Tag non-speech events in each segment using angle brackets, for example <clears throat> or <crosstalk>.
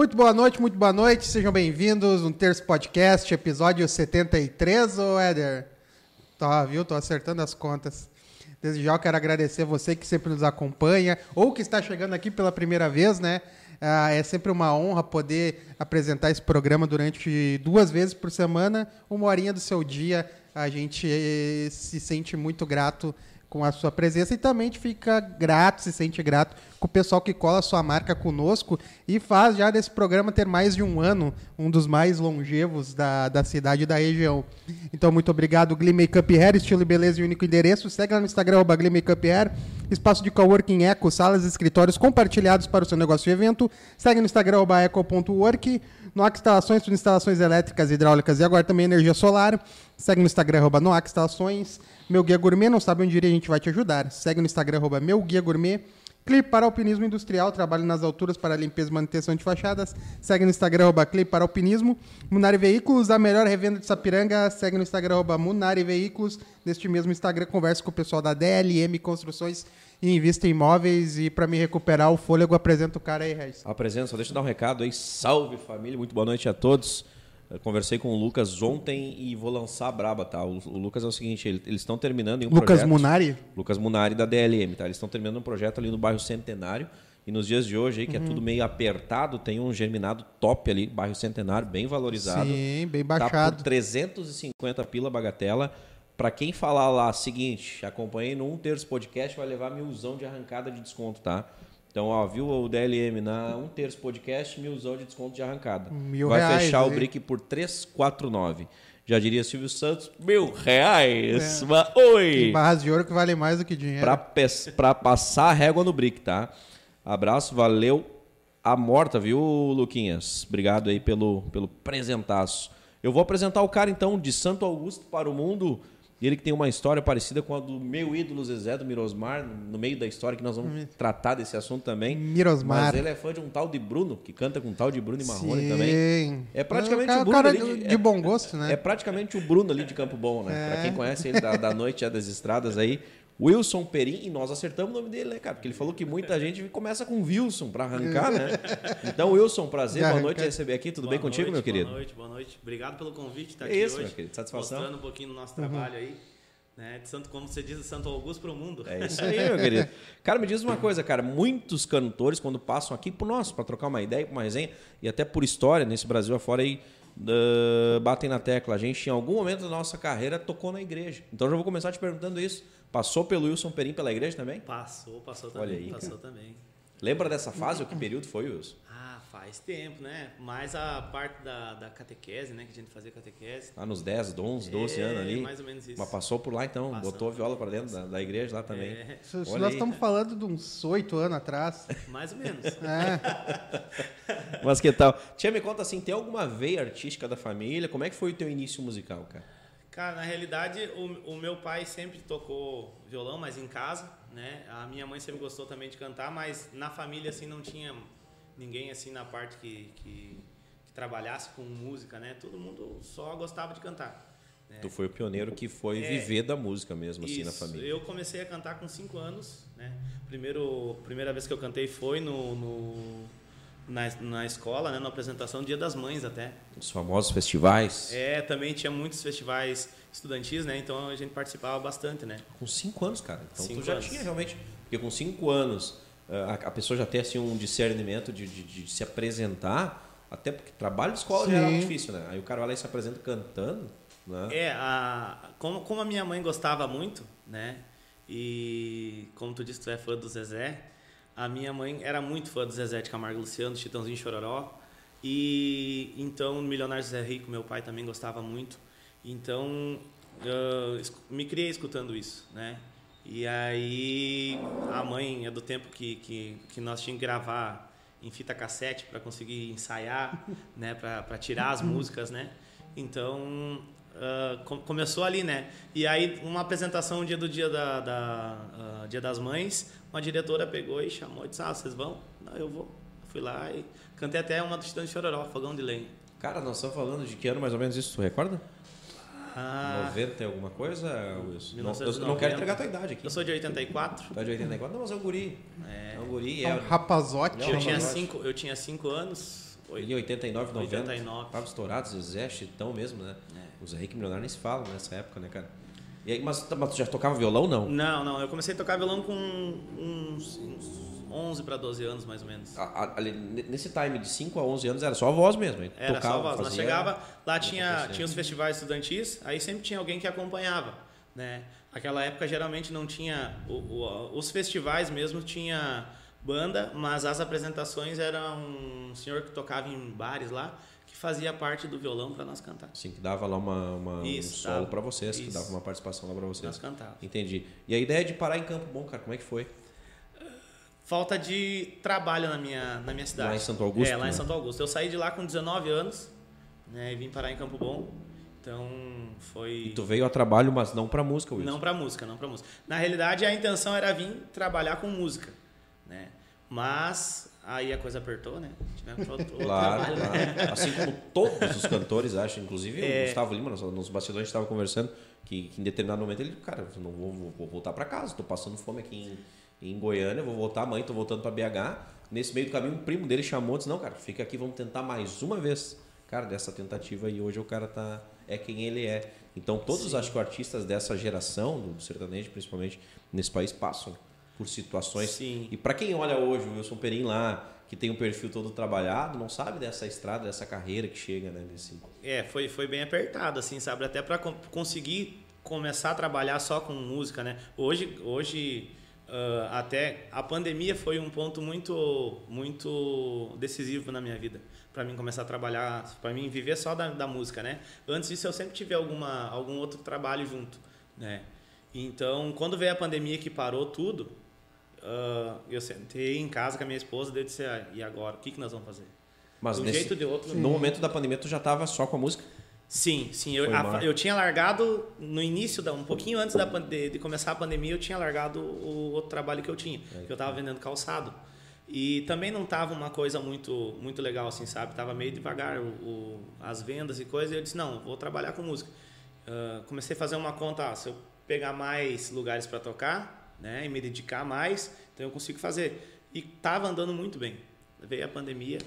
Muito boa noite, muito boa noite, sejam bem-vindos um Terço Podcast, episódio 73, ô Éder. Tá, viu? Tô acertando as contas. Desde já eu quero agradecer você que sempre nos acompanha, ou que está chegando aqui pela primeira vez, né? Ah, é sempre uma honra poder apresentar esse programa durante duas vezes por semana, uma horinha do seu dia. A gente eh, se sente muito grato com a sua presença e também a gente fica grato, se sente grato com o pessoal que cola a sua marca conosco e faz já desse programa ter mais de um ano, um dos mais longevos da, da cidade e da região. Então, muito obrigado, Glee Makeup Hair, estilo e beleza e único endereço. Segue lá no Instagram, Glee Makeup Hair. Espaço de coworking Eco, salas e escritórios compartilhados para o seu negócio e evento. Segue no Instagram, eco.work. Noac Instalações, instalações elétricas, hidráulicas e agora também energia solar. Segue no Instagram, arroba Noac Instalações. Meu Guia Gourmet, não sabe onde ir, a gente vai te ajudar. Segue no Instagram, arroba Meu Guia Gourmet. Clipe para Alpinismo Industrial, trabalho nas alturas para limpeza e manutenção de fachadas. Segue no Instagram, arroba Clipe para Alpinismo. Munari Veículos, a melhor revenda de Sapiranga. Segue no Instagram, arroba Munari Veículos. Neste mesmo Instagram, conversa com o pessoal da DLM Construções e invista em imóveis. E para me recuperar o fôlego, apresenta o cara aí, Reis. Apresento, só deixa eu dar um recado aí. Salve família, muito boa noite a todos. Eu conversei com o Lucas ontem e vou lançar a braba, tá? O, o Lucas é o seguinte, ele- eles estão terminando em um Lucas projeto... Munari? Lucas Munari da DLM, tá? Eles estão terminando um projeto ali no bairro Centenário e nos dias de hoje aí, que Uhum. é tudo meio apertado, tem um germinado top ali, bairro Centenário, bem valorizado. Sim, bem Tá baixado. por 350 pila bagatela. Pra quem falar lá, seguinte, acompanhei no Um Terço Podcast, vai levar milzão de arrancada de desconto, tá? Então, ó, viu o DLM na Um Terço Podcast, milzão de desconto de arrancada. Mil vai reais, fechar o brick por 349. Já diria Silvio Santos, mil reais. É. Mas, Tem oi! barras de ouro que vale mais do que dinheiro. Pra, pra passar a régua no brick, tá? Abraço, valeu a morta, viu, Luquinhas? Obrigado aí pelo, pelo presentaço. Eu vou apresentar o cara, então, de Santo Augusto para o mundo. Ele que tem uma história parecida com a do meu ídolo Zezé do Mirosmar, no meio da história, que nós vamos tratar desse assunto também. Mirosmar. Mas ele é fã de um tal de Bruno, que canta com um tal de Bruno e Marrone também. Sim. É praticamente cara, o Bruno cara ali de, de- de bom gosto, né? É praticamente o Bruno ali de Campo Bom, né? É. Pra quem conhece ele da, da noite já das estradas aí. Wilson Perim, e nós acertamos o nome dele, né, cara? Porque ele falou que muita gente começa com Wilson pra arrancar, né? Então, Wilson, prazer, boa noite receber aqui. Tudo Boa bem contigo, noite, meu querido? Boa noite, boa noite. Obrigado pelo convite, estar É aqui isso, hoje. meu querido. Satisfação. Mostrando um pouquinho do nosso trabalho aí. Né? De Santo, como você diz, de Santo Augusto para o mundo. É isso aí, meu querido. Cara, me diz uma coisa, cara. Muitos cantores, quando passam aqui por nós, para trocar uma ideia, uma resenha, e até por história, nesse Brasil afora aí, da- batem na tecla. A gente, em algum momento da nossa carreira, tocou na igreja. Então, eu já vou começar te perguntando isso. Passou pelo Wilson Perim pela igreja também? Passou, passou Olha também. aí, passou também. Lembra dessa fase ou que período foi, Wilson? Ah, faz tempo, né? Mais a parte da, da catequese, né? Que a gente fazia catequese. Lá nos 10, 11, 12 É, anos ali. mais ou menos isso. Mas passou por lá então, Passamos. botou a viola para dentro da, da igreja lá também. É, Se, se nós estamos falando de uns oito anos atrás. mais ou menos. É, <laughs> Mas que tal? Tia, me conta assim, tem alguma veia artística da família? Como é que foi o teu início musical, cara? Cara, na realidade, o, o meu pai sempre tocou violão, mas em casa, né? A minha mãe sempre gostou também de cantar, mas na família, assim, não tinha ninguém, assim, na parte que, que, que trabalhasse com música, né? Todo mundo só gostava de cantar. né? Tu foi o pioneiro que foi É. viver da música mesmo, assim, na Isso, família. Eu comecei a cantar com 5 anos, né? Primeiro, primeira vez que eu cantei foi no, no- na, na escola, né? Na apresentação Dia das Mães até. Os famosos festivais. É, também tinha muitos festivais estudantis, né? Então a gente participava bastante, né? Com cinco anos, cara. Então Cinco tu já anos. tinha realmente. Porque com cinco anos a, a pessoa já tem assim, um discernimento de, de- de se apresentar. Até porque trabalho de escola já era Sim. muito difícil, né? Aí o cara vai lá e se apresenta cantando. Né? É, a, como, como a minha mãe gostava muito, né? E como tu disse, tu é fã do Zezé. A minha mãe era muito fã do Zezé de Camargo e Luciano, Chitãozinho e Chororó. E então, Milionário Zé Rico, meu pai também gostava muito. Então, eu es- me criei escutando isso, né? E aí, a mãe é do tempo que, que, que nós tínhamos que gravar em fita cassete para conseguir ensaiar, <laughs> né? Para tirar as músicas, né? Então, ah, com- começou ali, né? E aí, uma apresentação um dia do dia, da, da, ah, dia das Mães, uma diretora pegou e chamou e disse: Ah, vocês vão? Não, eu vou. Fui lá e cantei até uma do Titã de Chororó, Fogão de Lenha. Cara, nós estamos falando de que ano mais ou menos isso, tu recorda? Ah, 90 e alguma coisa, Wilson? Não, eu 1990. não quero entregar a tua idade aqui. eu sou de 84. Tu é de 84? Não, mas é um guri. É, É um guri. é É, um rapazote. Não, eu, tinha eu acho- cinco, eu tinha cinco anos. Em 89, 90. 89. Tava estourado, Zezé, Chitão mesmo, né? É. Os Henrique Milionário nem se falam nessa época, né, cara? E aí, mas, mas tu já tocava violão, não? Não, não. Eu comecei a tocar violão com uns, uns 11 para 12 anos, mais ou menos. A- a- ali, ne- nesse time de 5 a 11 anos era só a voz mesmo. Era tocava, só voz. Nós fazia- chegava, lá tinha, acontecendo. tinha os festivais estudantis, aí sempre tinha alguém que acompanhava, né? Aquela época geralmente não tinha o- o- os festivais mesmo tinha banda, mas as apresentações era um senhor que tocava em bares lá que fazia parte do violão para nós cantar. Assim, que dava lá uma, uma- Isso, um solo pra vocês, que Isso. dava uma participação lá Nós vocês. cantávamos. Entendi. E a ideia de parar em Campo Bom, cara, como é que foi? Falta de trabalho na minha, na minha cidade. Lá em Santo Augusto, É, lá né? em Santo Augusto. Eu saí de lá com 19 anos, né, e vim parar em Campo Bom. Então foi E tu veio a trabalho, mas não pra música, Wilson. Não pra música, não pra música. Na realidade, a intenção era vir trabalhar com música, né? Mas aí a coisa apertou, né? Tivemos outro, outro Claro, trabalho, né? claro. Assim como todos os cantores, acho. Inclusive É. o Gustavo Lima, nos, nos bastidores a gente estava conversando, que, que em determinado momento ele, cara, não vou, vou- voltar para casa, tô passando fome aqui em, em Goiânia, vou voltar, mãe, tô voltando para BH. Nesse meio do caminho, um primo dele chamou e disse, não, cara, fica aqui, vamos tentar mais uma vez. Cara, dessa tentativa e hoje o cara tá é quem ele é. Então todos, Sim. acho que artistas dessa geração, do sertanejo principalmente, nesse país, passam por situações Sim. e para quem olha hoje o Wilson Perim lá, que tem um perfil todo trabalhado, não sabe dessa estrada, dessa carreira que chega, né? Desse... É, foi, foi bem apertado, assim, sabe? Até para conseguir começar a trabalhar só com música, né? Hoje, hoje ah, até a pandemia foi um ponto muito, muito decisivo na minha vida. Para mim começar a trabalhar, para mim viver só da, da música, né? Antes disso eu sempre tive alguma, algum outro trabalho junto, né? Então, quando veio a pandemia que parou tudo, ah, eu sentei em casa com a minha esposa e disse, ah, e agora? O que, que nós vamos fazer? Mas um nesse... jeito de outro, no momento da pandemia tu já tava só com a música? Sim, sim. Eu, a- eu tinha largado no início, da, um pouquinho antes da, de, de começar a pandemia, eu tinha largado o outro trabalho que eu tinha, que eu estava vendendo calçado. E também não tava uma coisa muito muito legal, assim, sabe? Tava meio devagar o, o- as vendas e coisa. E eu disse, não, vou trabalhar com música. Ah, comecei a fazer uma conta, ah, se eu pegar mais lugares para tocar, né, e me dedicar mais, então eu consigo fazer. E tava andando muito bem. Veio a pandemia,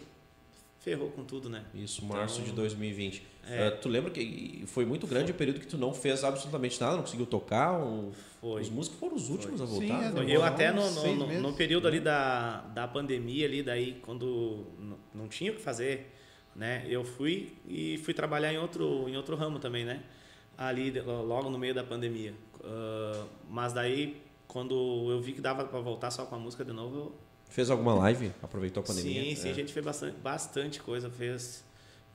ferrou com tudo, né? Isso, março Então, de 2020. é. Ah, tu lembra que foi muito grande o período que tu não fez absolutamente nada, não conseguiu tocar? um- Foi. Os músicos foram os últimos a Sim, voltar. é, né? demorou Eu até no, no, no- no período ali da, da pandemia ali, daí quando não tinha o que fazer, né? Eu fui e fui trabalhar em outro, em outro ramo também, né? Ali logo no meio da pandemia. Ah, mas daí quando eu vi que dava para voltar só com a música de novo, eu, Fez alguma live? Aproveitou a pandemia? sim, sim, É. a gente fez bastante, bastante coisa, fez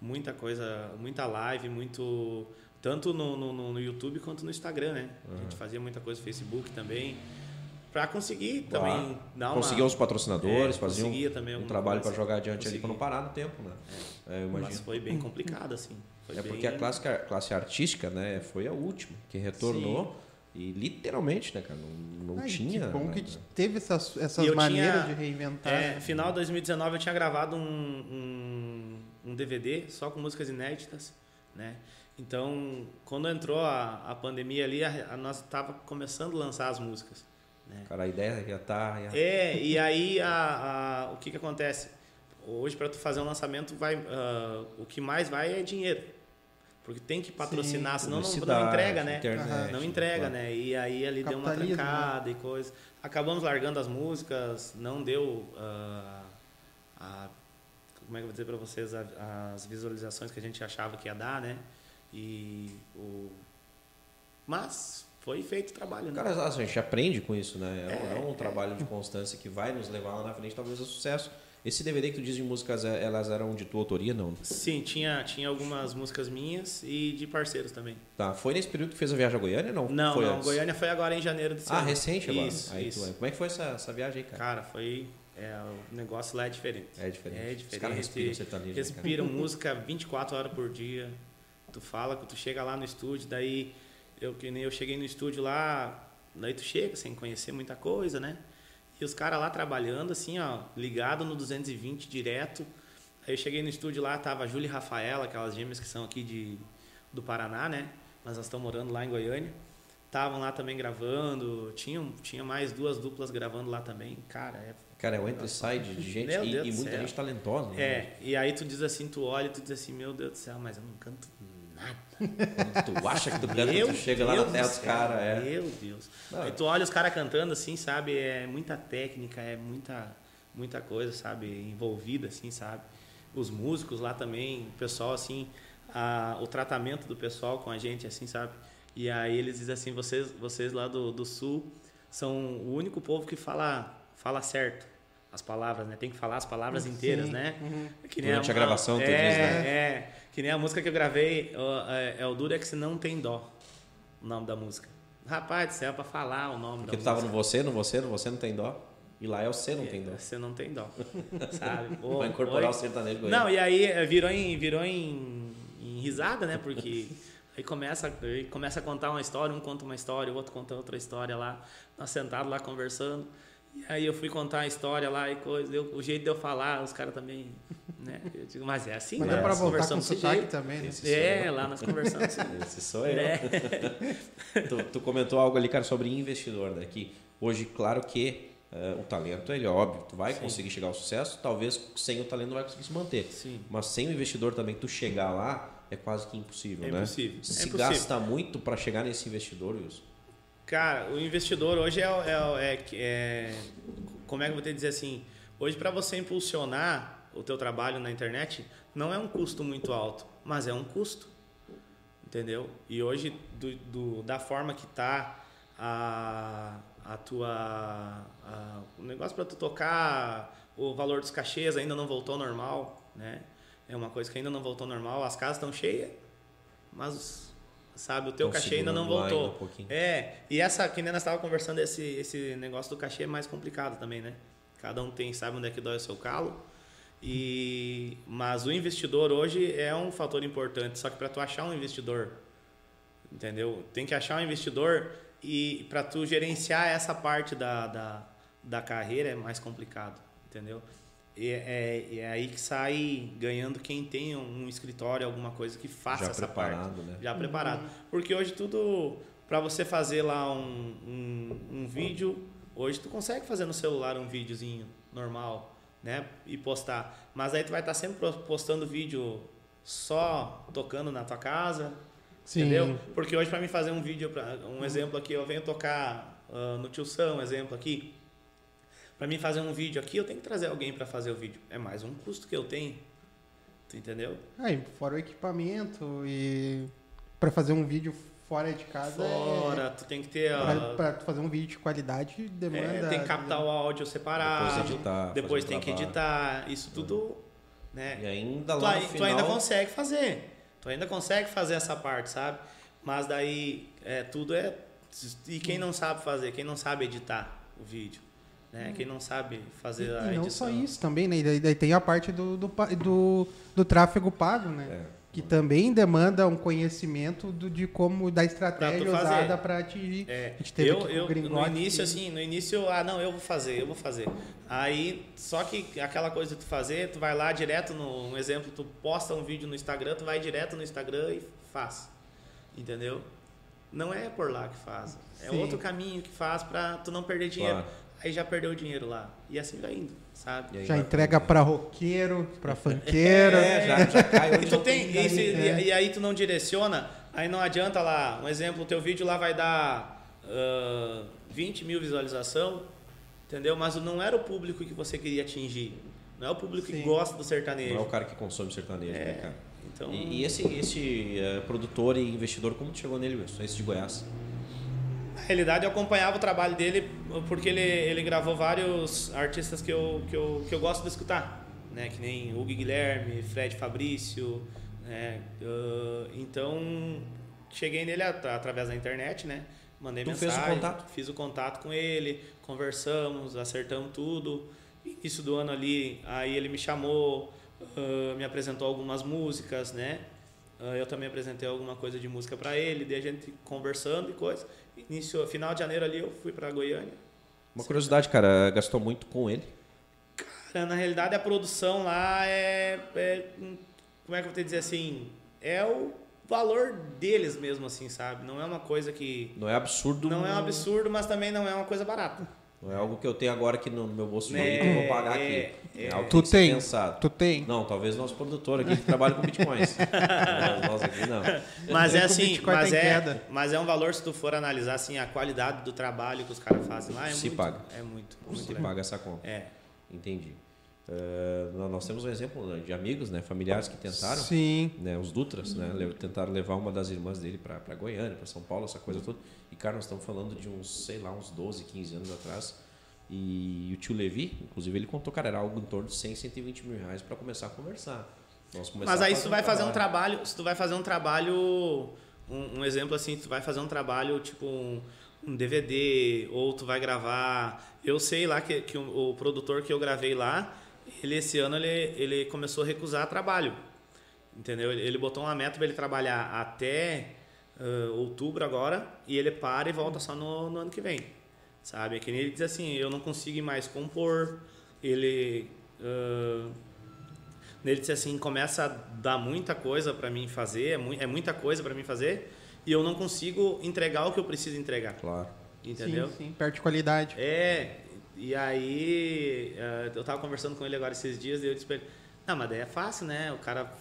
muita coisa, muita live, muito tanto no, no, no- YouTube quanto no Instagram, né? A gente fazia muita coisa no Facebook também. Pra conseguir também Claro. dar uma. Conseguiam os patrocinadores, É, faziam conseguia também um trabalho para jogar adiante ali para Consegui. não parar no tempo, né? É, eu Mas foi bem complicado, assim. Foi É bem- porque a classe, classe artística, né, foi a última que retornou e literalmente, né, cara, não, não Ai, tinha. que bom né, que teve essas, essas E maneiras tinha- de reinventar. É, final de 2019 eu tinha gravado um, um, um DVD só com músicas inéditas, né? Então, quando entrou a, a pandemia ali, a, a nós estava começando a lançar as músicas. Né? Cara, a ideia já tá. Já... É, e aí a, a- o que, que acontece? Hoje, para tu fazer um lançamento, vai, ah, o que mais vai é dinheiro. Porque tem que patrocinar, senão não, não entrega, né? internet, não entrega, claro. né? E aí ali deu uma né? trancada e coisa. Acabamos largando as músicas, não deu ah, a, como é que eu vou dizer para vocês a- as visualizações que a gente achava que ia dar, né? E o mas foi feito o trabalho, né? Cara, a gente aprende com isso, né? É, um- é um trabalho de constância que vai nos levar lá na frente, talvez, a sucesso. Esse DVD que tu diz de músicas, é- elas eram de tua autoria, não? Sim, tinha, tinha algumas músicas minhas e de parceiros também. Tá, foi nesse período que fez a viagem a Goiânia, não? Não, foi não, antes? Goiânia foi agora em janeiro desse Ah, ano. recente agora. Isso, Aí isso. tu- como é que foi essa, essa viagem aí, cara? Cara, foi. É, o negócio lá é diferente. É diferente. É Os diferente. caras respiram sertanejo, né? Respiram música 24 horas por dia. Tu fala tu chega lá no estúdio, daí eu que nem eu cheguei no estúdio lá, daí tu chega sem conhecer muita coisa, né? E os caras lá trabalhando assim, ó, ligado no 220 direto. Aí eu cheguei no estúdio lá, tava a Júlia e Rafaela, aquelas gêmeas que são aqui de do Paraná, né? Mas elas estão morando lá em Goiânia. estavam lá também gravando. Tinha, tinha mais duas duplas gravando lá também. Cara, é. Cara, é o entre sai de gente e, e muita céu. gente talentosa. né? É, e aí tu diz assim, tu olha e tu diz assim, meu Deus do céu, mas eu não canto nada. Quando tu acha que tu canta, Meu tu chega lá Deus na terra do dos caras. É. Meu Deus. Não, Aí tu olha os caras cantando assim, sabe? É muita técnica, é muita, muita coisa, sabe? Envolvida, assim, sabe? Os músicos lá também, o pessoal, assim, a- o tratamento do pessoal com a gente, assim, sabe? E aí eles dizem assim, vocês, vocês lá do, do sul são o único povo que fala, fala certo as palavras, né? Tem que falar as palavras inteiras, Sim. né? Uhum. Que Durante a gravação, tu é, diz, né? É, que nem a música que eu gravei, é, é o Duro é que se não tem dó, o nome da música. Rapaz do céu, pra falar o nome Porque da tu tava música. no você, no você, no você não tem dó. E lá é o você não tem dó. Você não tem dó, sabe? Ô, Vai incorporar oi. o sertanejo goiano. Não, e aí é, virou em, virou em, em risada, né? Porque <laughs> aí começa, aí começa a contar uma história, um conta uma história, o outro conta outra história lá, nós sentados lá conversando. E aí eu fui contar a história lá e coisa, eu- o jeito de eu falar, os caras também, né? Eu digo, mas é assim, Mas né? dá pra voltar com sotaque jeito. também, né? Esse É, eu. lá nós conversamos assim. Esse sou eu. É. <laughs> tu, tu comentou algo ali, cara, sobre investidor, né? Que hoje, claro que eh, o talento, ele é óbvio, tu vai Sim. conseguir chegar ao sucesso, talvez sem o talento não vai conseguir se manter. Sim. Mas sem o investidor também, tu chegar lá é quase que impossível, É né? impossível, é Se impossível. gasta muito para chegar nesse investidor, Wilson. Cara, o investidor hoje é, é, é, é- como é que eu vou te dizer assim? Hoje para você impulsionar o teu trabalho na internet não é um custo muito alto, mas é um custo, entendeu? E hoje do, do- da forma que tá a, a tua a- o negócio para tu tocar o valor dos cachês ainda não voltou ao normal, né? É uma coisa que ainda não voltou ao normal. As casas estão cheias, mas sabe o teu Tão cachê ainda não voltou. ainda um. É, e essa, que nem nós estávamos conversando, esse, esse negócio do cachê é mais complicado também, né? Cada um tem, sabe onde é que dói o seu calo. E, mas o investidor hoje é um fator importante, só que para tu achar um investidor, entendeu? Tem que achar um investidor e para tu gerenciar essa parte da, da, da carreira é mais complicado, entendeu? E é, é aí que sai ganhando quem tem um escritório, alguma coisa que faça Já essa parte preparado, né? já preparado. Porque hoje tudo, para você fazer lá um, um, um vídeo, hoje tu consegue fazer no celular um videozinho normal, né? E postar. Mas aí tu vai estar sempre postando vídeo só tocando na tua casa, Sim. entendeu? Porque hoje para mim fazer um vídeo, pra, um exemplo aqui, eu venho tocar ah, no Tio Sam, um exemplo aqui. Para mim fazer um vídeo aqui, eu tenho que trazer alguém para fazer o vídeo. É mais um custo que eu tenho. Tu entendeu? Aí, fora o equipamento e pra fazer um vídeo fora de casa Fora, tu tem que ter é, a, pra, tu fazer um vídeo de qualidade demanda É, tem que captar o áudio separado. Depois editar, depois um tem que editar. Isso tudo, né? E ainda Tu, lá ai- no tu final... ainda consegue fazer. Tu ainda consegue fazer essa parte, sabe? Mas daí é, tudo é. E quem não sabe fazer, quem não sabe editar o vídeo, né? Quem não sabe fazer a E não edição. só isso também, né? E daí, daí tem a parte do, do, do, do tráfego pago, né? É. Que também demanda um conhecimento do, de como, da estratégia usada para atingir. É, A gente teve eu, eu no início, que- assim, no início, ah, não, eu vou fazer, eu vou fazer. Aí, só que aquela coisa de tu fazer, tu vai lá direto no, um exemplo, tu posta um vídeo no Instagram, tu vai direto no Instagram e faz. Entendeu? Não é por lá que faz. É Sim. outro caminho que faz pra tu não perder dinheiro. Claro. Aí já perdeu o dinheiro lá. E assim vai indo, sabe? Aí Já vai- entrega pra roqueiro, pra <laughs> funkeiro. É, já, já cai <laughs> E tu não tem, e, se- é. e- aí tu não direciona, aí não adianta lá, um exemplo, o teu vídeo lá vai dar ah, 20 mil visualização, entendeu? Mas não era o público que você queria atingir. Não é o público Sim. que gosta do Não sertanejo. é o cara que consome sertanejo, né, cara? Então, E, e esse, esse eh, produtor e investidor, como tu chegou nele, Wilson? Esse de Goiás? Realidade, eu acompanhava o trabalho dele porque ele, ele gravou vários artistas que eu, que, eu, que eu gosto de escutar, né? Que nem Hugo Guilherme, Fred Fabrício, né? Ah, então, cheguei nele atra- através da internet, né? Mandei Tu fez o mensagem, contato? fiz o contato com ele, conversamos, acertamos tudo. Início do ano ali, aí ele me chamou, ah, me apresentou algumas músicas, né? Ah, Eu também apresentei alguma coisa de música para ele, daí a gente conversando e coisa. Início, final de janeiro ali eu fui para Goiânia. Uma curiosidade, cara, gastou muito com ele? Cara, Na realidade a produção lá é, é, hum, como é que eu vou te dizer assim, é o valor deles mesmo, assim, sabe? Não é uma coisa que. Não é absurdo. Não é um absurdo, mas também não é uma coisa barata. Não é algo que eu tenho agora aqui no meu bolso de É, que eu vou pagar é, aqui. É, é. algo que Tu que tem? pensado. Tu tem? Não, talvez nosso produtor aqui que trabalha com bitcoins. <laughs> nós, nós aqui não. Mas é assim, Bitcoin mas tá em é, queda. mas é um valor se tu for analisar assim a qualidade do trabalho que os caras fazem lá é Se muito, paga. é muito, muito Você legal. paga essa conta. É. Entendi. Eh, nós temos um exemplo né, de amigos, né, familiares que tentaram. Sim. né, os Dutras, né, le- tentaram levar uma das irmãs dele para Goiânia, para São Paulo, essa coisa toda. E, cara, nós estamos falando de uns, sei lá, uns 12, 15 anos atrás. E o tio Levi, inclusive, ele contou, cara, era algo em torno de 100, 120 mil reais para começar a conversar. Mas a aí se tu vai fazer um trabalho, se tu vai fazer um trabalho, um, um exemplo assim, tu vai fazer um trabalho tipo um, um DVD ou tu vai gravar, eu sei lá que, que o, o produtor que eu gravei lá, ele esse ano ele, ele começou a recusar trabalho, entendeu? Ele, ele botou uma meta para ele trabalhar até ah, outubro agora e ele para e volta só no, no ano que vem, sabe? É que nem ele diz assim, eu não consigo mais compor, ele ah, ele disse assim, começa a dar muita coisa para mim fazer, é, mui- é muita coisa para mim fazer, e eu não consigo entregar o que eu preciso entregar. Claro. Entendeu? Sim, sim. Perde qualidade. É, e aí eh, eu tava conversando com ele agora esses dias e eu disse pra ele, não, mas daí é fácil, né? O cara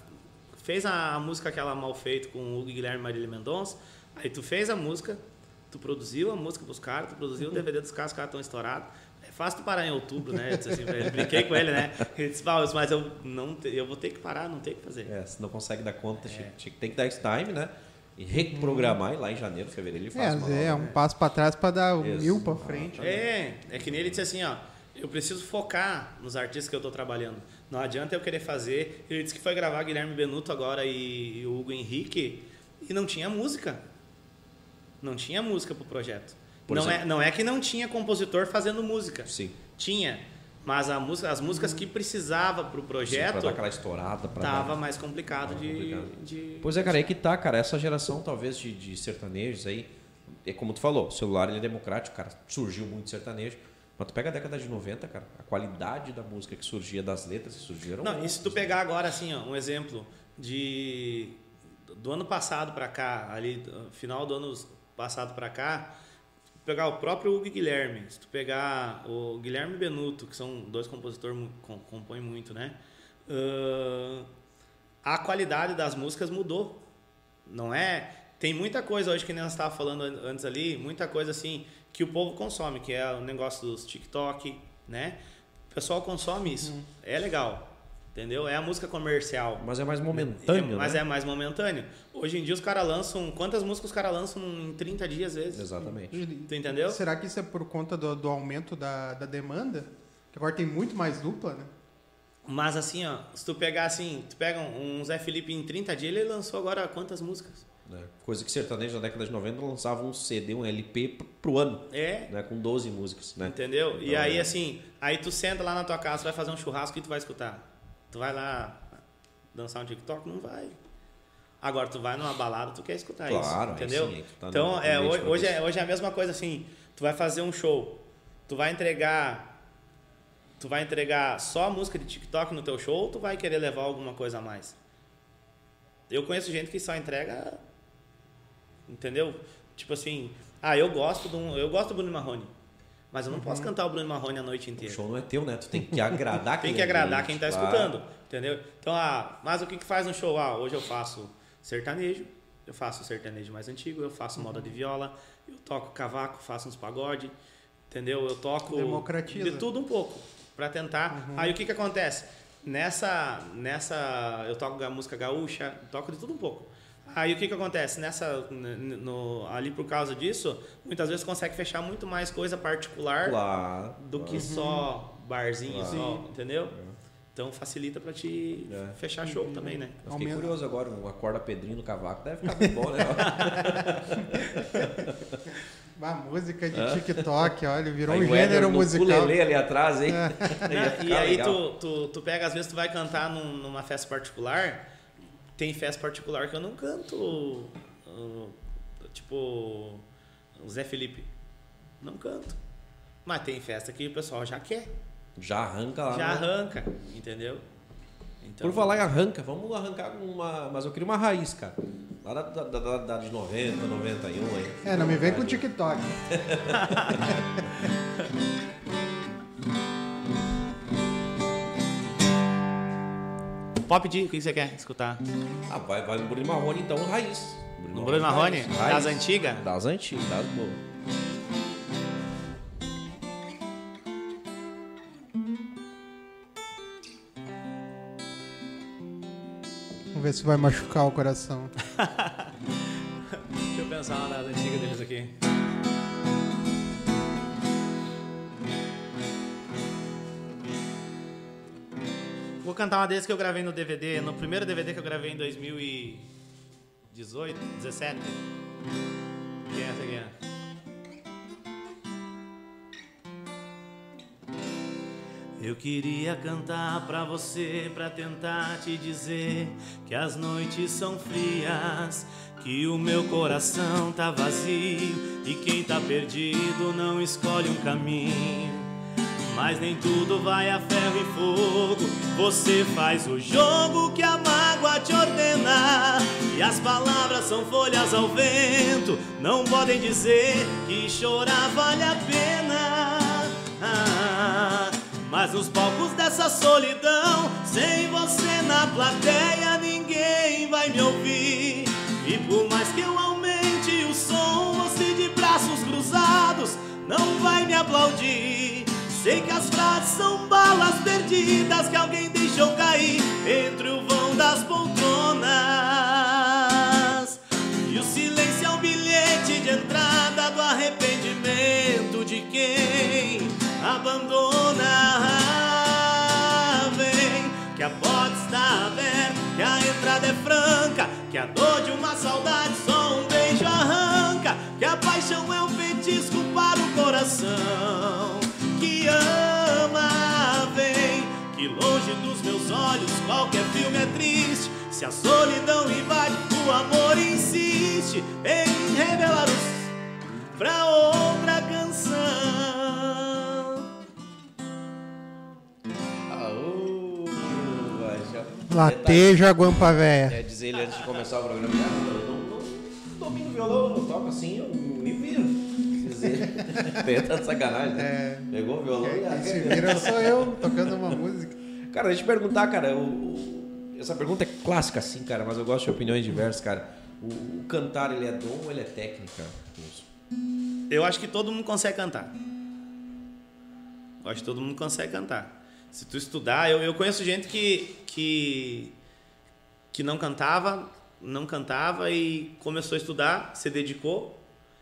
fez a, música aquela mal feita com o Hugo Guilherme Marília Mendonça, aí tu fez a música, tu produziu a música pros caras, tu produziu o <laughs> DVD dos caras, os caras estão estourados. É fácil tu parar em outubro, né? Eu assim ele, brinquei com ele, né? Ele disse, "Pau, mas eu, não, eu vou ter que parar, não tem o que fazer. É, se não consegue dar conta, que- tem que dar esse time, né? E reprogramar, e lá em janeiro, fevereiro ele É, faz uma é nova, um né? passo pra trás pra dar um mil pra frente. É, é que nem ele disse assim, ó, eu preciso focar nos artistas que eu tô trabalhando. Não adianta eu querer fazer. Ele disse que foi gravar Guilherme Benuto agora e, e o Hugo Henrique e não tinha música. Não tinha música pro projeto. Por não, é, não é que não tinha compositor fazendo música. Sim. Tinha. Mas música, as músicas que precisava pro Sim, pra projeto dar aquela estourada. Pra tava dar... mais complicado, Tava de, complicado. de- Pois é, cara, aí que tá, cara. Essa geração, talvez, de, de sertanejos aí, é como tu falou, o celular ele é democrático, cara. Surgiu muito sertanejo. Mas tu pega a década de 90, cara, a qualidade da música que surgia, das letras que surgiram. Não, e se tu pegar agora assim, ó, um exemplo de do ano passado para cá, ali final do ano passado para cá, pegar o próprio Hugo Guilherme, se tu pegar o Guilherme Benuto, que são dois compositores com- compõem muito, né? Ahn, a qualidade das músicas mudou. Não é? Tem muita coisa hoje que nem nós estava falando an- antes ali, muita coisa assim que o povo consome, que é o negócio dos TikTok, né? O pessoal consome isso. É legal. Entendeu? É a música comercial. Mas é mais momentâneo, É- mas né? é mais momentâneo. Hoje em dia os caras lançam. Quantas músicas os caras lançam em 30 dias, às vezes? Exatamente. Tu entendeu? Será que isso é por conta do, do aumento da, da demanda? Que agora tem muito mais dupla, né? Mas assim, ó, se tu pegar assim, tu pega um, um Zé Felipe em 30 dias, ele lançou agora quantas músicas? né? Coisa que sertanejo na década de 90 lançava um CD, um LP pro, pro ano, É, né? Com 12 músicas, né? Entendeu? e Então, aí, é. assim, aí tu senta lá na tua casa, vai fazer um churrasco e tu vai escutar. Tu vai lá dançar um TikTok? Não vai. Agora, tu vai numa balada, tu quer escutar Claro, isso. aí Entendeu? sim, tá então, é, hoje, é, hoje é a mesma coisa assim. Tu vai fazer um show, tu vai entregar. Tu vai entregar só a música de TikTok no teu show ou tu vai querer levar alguma coisa a mais? Eu conheço gente que só entrega. Entendeu? Tipo assim, ah, eu gosto do, eu gosto do Bruno Marrone. Mas eu não posso cantar o Bruno Marrone a noite O inteira. show não é teu, né? Tu tem que agradar <laughs> Tem aquele que agradar quem está escutando, entendeu? Então, ah, mas o que, que faz no show? Ah, hoje eu faço sertanejo, eu faço sertanejo mais antigo, eu faço moda de viola, eu toco cavaco, faço uns pagode, entendeu? Eu toco Democratiza. de tudo um pouco para tentar. Aí o que que acontece? Nessa nessa eu toco a música gaúcha, toco de tudo um pouco. Aí o que que acontece? Nessa no, ali por causa disso, muitas vezes consegue fechar muito mais coisa particular Claro. do que só barzinho, Claro. só, entendeu? Então facilita pra te É. fechar show também, né? Eu fiquei Aumenta. curioso agora, um acorda Pedrinho no cavaco deve ficar muito bom, né? <laughs> A música de TikTok, olha, virou Aí um o gênero musical. ukulele ali atrás, hein? <laughs> Ficar E aí tu, tu, tu pega, às vezes tu vai cantar num- numa festa particular, tem festa particular que eu não canto, uh, tipo, o Zé Felipe. Não canto. Mas tem festa que o pessoal já quer, Já arranca lá. já né? arranca, entendeu? Então, Por falar em arranca, vamos arrancar com uma. Mas eu queria uma raiz, cara. Lá da, da, da, da de 90, 91 aí. É, não me vem com TikTok. <laughs> Pop de, o que você quer escutar? Ah, vai, vai no Bruno Marrone então, raiz. No Bruno Marrone? raiz, Das antigas? Das antigas, das boas. Vamos ver se vai machucar o coração. <laughs> Deixa eu pensar uma das antigas deles aqui. Vou cantar uma deles que eu gravei no DVD, no primeiro DVD que eu gravei em 2018, 17. Quem é essa aqui? ó? Eu queria cantar pra você, pra tentar te dizer que as noites são frias, que o meu coração tá vazio e quem tá perdido não escolhe um caminho. Mas nem tudo vai a ferro e fogo. Você faz o jogo que a mágoa te ordena. E as palavras são folhas ao vento. Não podem dizer que chorar vale a pena. Ah, mas nos palcos dessa solidão, sem você na plateia, ninguém vai me ouvir. E por mais que eu aumente o som, você de braços cruzados não vai me aplaudir. Sei que as frases são balas perdidas que alguém deixou cair entre o vão das poltronas. E o silêncio é o bilhete de entrada do arrependimento de quem abandona. Vem, que a porta está aberta, que a entrada é franca, que a dor de uma saudade Se a solidão invade, o amor insiste em revelar os pra outra canção. Aô, Lateja, guampa véia. Quer dizer ele antes de começar o programa, eu não, não domino violão, não toco assim, eu me viro. Quer dizer, <laughs> Tem tanta sacanagem, né? Pegou o violão e Quem se vira sou eu, tocando uma música. Cara, deixa eu te perguntar, cara, o- o- essa pergunta é clássica assim, cara, mas eu gosto de opiniões diversas, cara. O, o cantar, ele é dom ou ele é técnica? Eu acho que todo mundo consegue cantar. Eu acho que todo mundo consegue cantar. Se tu estudar, eu, eu conheço gente que, que, que não cantava, não cantava e começou a estudar, se dedicou.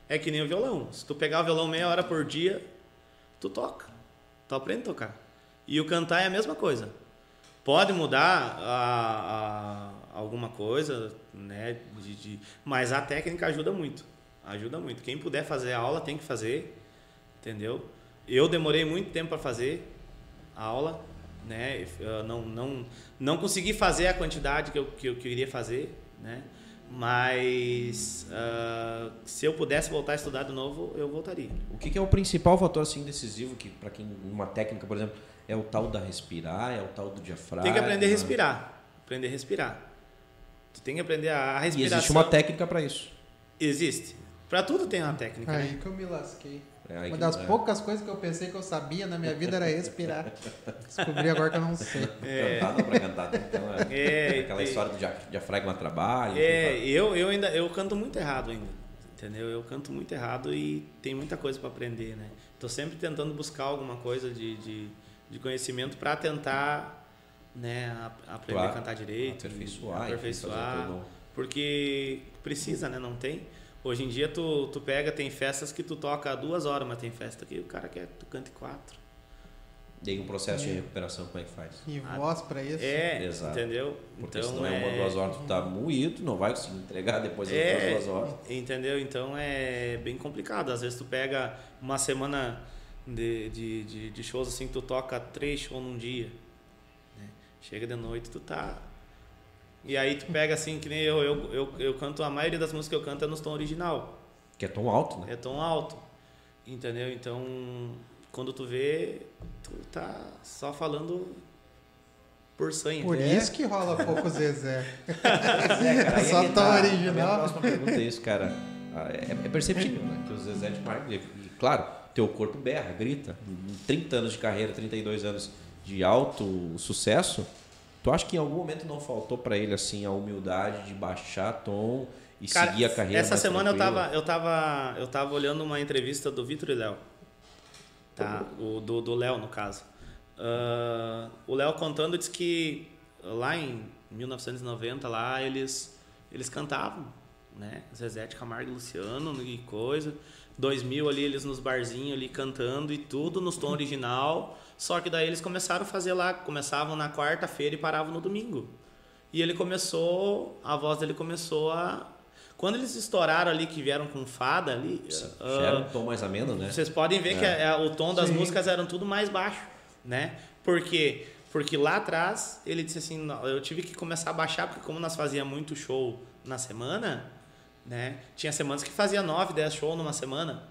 É que nem o violão. Se tu pegar o violão meia hora por dia, tu toca. Tu aprende a tocar. E o cantar é a mesma coisa. Pode mudar a, a- alguma coisa, né? de- de- mas a técnica ajuda muito. Ajuda muito. Quem puder fazer a aula tem que fazer, entendeu? Eu demorei muito tempo para fazer a aula, né? Eu não, não, não consegui fazer a quantidade que eu, que eu queria fazer, né? Mas ah, se eu pudesse voltar a estudar de novo, eu voltaria. O que, que é o principal fator assim decisivo que para quem uma técnica, por exemplo, é o tal da respirar, é o tal do diafragma? Tem que aprender a respirar. Aprender a respirar. Tu tem que aprender a E respiração. existe uma técnica para isso. Existe. Pra tudo tem uma técnica, né? Aí que eu me lasquei. É Uma das é. poucas coisas que eu pensei que eu sabia na minha vida era respirar. <laughs> Descobri agora que eu não sei. Cantar não pra cantar. Então, é, É, aquela e- história do dia- diafragma trabalho. É, eu, eu ainda eu canto muito errado ainda. Entendeu? Eu canto muito errado e tem muita coisa para aprender, né? Tô sempre tentando buscar alguma coisa de, de, de conhecimento para tentar né, aprender Claro. a cantar direito, Aperfeiçoar, aperfeiçoar, todo- porque precisa, né? Não tem. Hoje em dia tu, tu pega, tem festas que tu toca duas horas, mas tem festa que o cara quer que tu cante quatro. E aí um processo de recuperação, como é que faz? E voz pra isso. É, Exato. entendeu? Porque então senão é uma, duas horas tu tá moído, não vai conseguir entregar depois das É, duas horas. entendeu? Então é bem complicado. Às vezes tu pega uma semana de, de, de, de shows assim, que tu toca três shows num dia. né? Chega de noite, tu tá. E aí tu pega assim, que nem eu, eu, eu, eu canto, a maioria das músicas que eu canto é no tom original. Que é tão alto, né? É tom alto. Entendeu? Então, quando tu vê, tu tá só falando por sanha. Por É. isso que rola pouco Zezé. <laughs> É, cara, aí Só é tão tá. original. A minha próxima pergunta é isso, cara. Ah, É, é perceptível, né? Que o Zezé de Camargo, e, claro, teu corpo berra, grita. Em 30 anos de carreira, 32 anos de alto sucesso, tu acha que em algum momento não faltou pra ele, assim, a humildade de baixar tom e Cara, seguir a carreira Essa semana eu tranquila? tava, eu, tava, eu tava olhando uma entrevista do Vitor e Léo. Tá? O, do do Léo, no caso. Ah, o Léo contando disse que lá em 1990, lá eles, eles cantavam, né? Zezé de Camargo e Luciano e coisa. 2000 ali, eles nos barzinhos ali cantando e tudo nos tom original. Só que daí eles começaram a fazer lá, começavam na quarta-feira e paravam no domingo. E ele começou, a voz dele começou a. Quando eles estouraram ali, que vieram com fada ali, Já era um tom mais ameno, né? vocês podem ver que é- o tom das Sim. músicas eram tudo mais baixo, né? Por quê? Porque lá atrás ele disse assim, "Não, eu tive que começar a baixar, porque como nós fazia muito show na semana, né? Tinha semanas que fazia 9, 10 shows numa semana.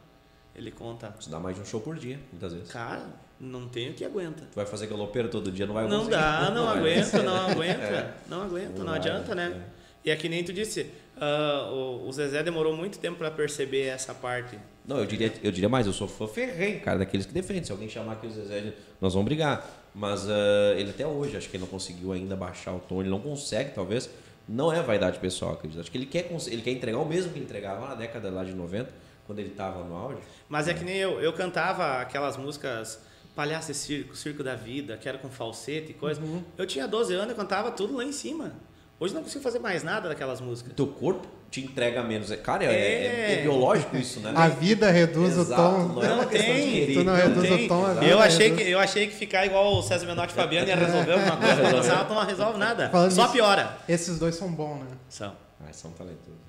Ele conta, Isso dá mais de um show por dia, muitas vezes. cara, não tem o que aguenta. Tu vai fazer galopeiro todo dia, não vai Não conseguir. dá, não <laughs> vai. aguenta, não <laughs> aguenta, É. não aguenta, não adianta, né? E é que nem tu disse, ah, o, Zezé demorou muito tempo pra perceber essa parte. Não, eu diria, eu diria mais, eu sou fã ferrenho, cara, daqueles que defendem. Se alguém chamar aqui o Zezé, nós vamos brigar. Mas ah, ele até hoje, acho que ele não conseguiu ainda baixar o tom, ele não consegue, talvez. Não é vaidade pessoal, acredito. Acho que ele quer, ele quer entregar o mesmo que ele entregava na década lá de 90, quando ele estava no auge. Mas é que nem eu, eu cantava aquelas músicas Palhaço e Circo, Circo da Vida, que era com falsete e coisa. Uhum. Eu tinha 12 anos e cantava tudo lá em cima. Hoje eu não consigo fazer mais nada daquelas músicas. Teu corpo te entrega menos. É- Cara, é, É. é- é biológico isso, né? <laughs> A vida reduz Exato, o tom. não é uma questão de querer. Tu não reduz tem. o tom, eu, achei que, eu achei que ficar igual o César Menotti e Fabiano ia resolver alguma coisa. Mas lançar, não resolve nada. Falando Só piora. Esses dois são bons, né? São. Ah, são talentosos.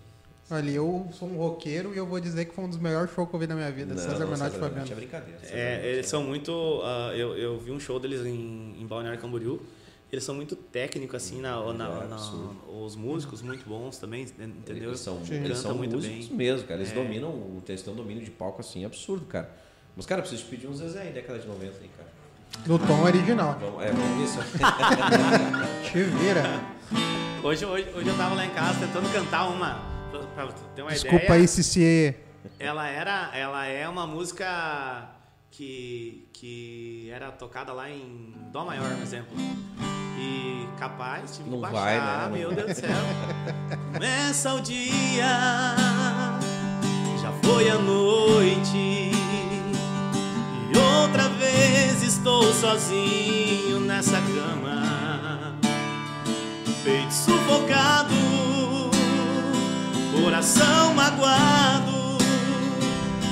Olha, eu sou um roqueiro e eu vou dizer que foi um dos melhores shows que eu vi na minha vida. Não, César não, Menotti e Fabiano. É brincadeira. É, eles são muito. ah, eu, eu vi um show deles em, em Balneário Camboriú. Eles são muito técnicos, assim, na, na- É, na- os músicos muito bons também, entendeu? Eles são, Sim. eles são muito músicos bem. mesmo, cara. Eles É. dominam, eles têm um domínio de palco assim absurdo, cara. Mas, cara, eu preciso te pedir um Zezé aí, década de 90 aí, cara. No tom original. Vamos, é, vamos ver se <laughs> Te vira. Hoje, hoje, hoje eu tava lá em casa tentando cantar uma. Pra, ter uma Desculpa ideia. aí, Cicie. Ela era. Ela é uma música que, que era tocada lá em Dó maior, por exemplo. E capaz, tive que Não baixar, vai, né? meu Deus do céu. <laughs> Começa o dia, já foi a noite. E outra vez estou sozinho nessa cama. Peito sufocado, coração magoado.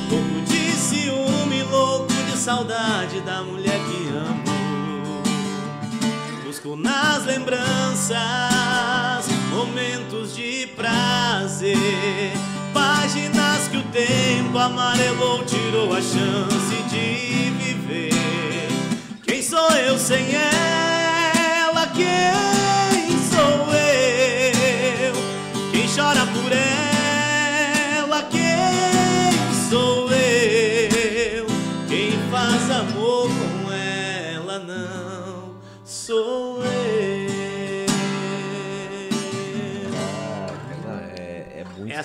Louco de ciúme, louco de saudade da mulher que amo. Busco nas lembranças momentos de prazer, páginas que o tempo amarelou, tirou a chance de viver. Quem sou eu sem ela? Quem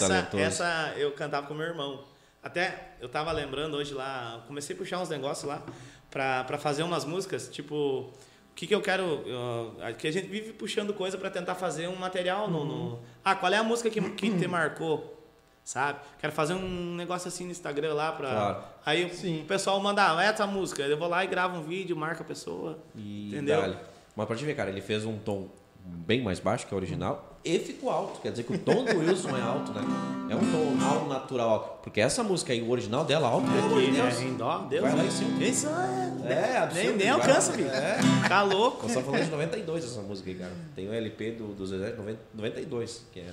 Essa, essa eu cantava com meu irmão. Até eu tava lembrando hoje lá, comecei a puxar uns negócios lá pra, pra fazer umas músicas, tipo, o que que eu quero, uh, que a gente vive puxando coisa pra tentar fazer um material no, no- Ah, qual é a música que, que te <clears throat> marcou? Sabe? Quero fazer um negócio assim no Instagram lá pra. Claro. Aí o- Sim. o pessoal manda, ah, essa música. Eu vou lá e gravo um vídeo, marca a pessoa. E entendeu? dá-lhe. Mas pra te ver, cara, ele fez um tom bem mais baixo que o original e ficou alto. Quer dizer que o tom do Wilson é alto, né? É um tom ao natural alto. Porque essa música aí, o original dela alto, pelo amor de Aqui, Deus. é, em dó, Deus. Vai lá em cima. Isso é. É, absurdo. nem, nem alcança, filho. É. Tá louco. Nós estamos falando de 92 essa música aí, cara. Tem o LP do, do Zezé de 90 92, que é,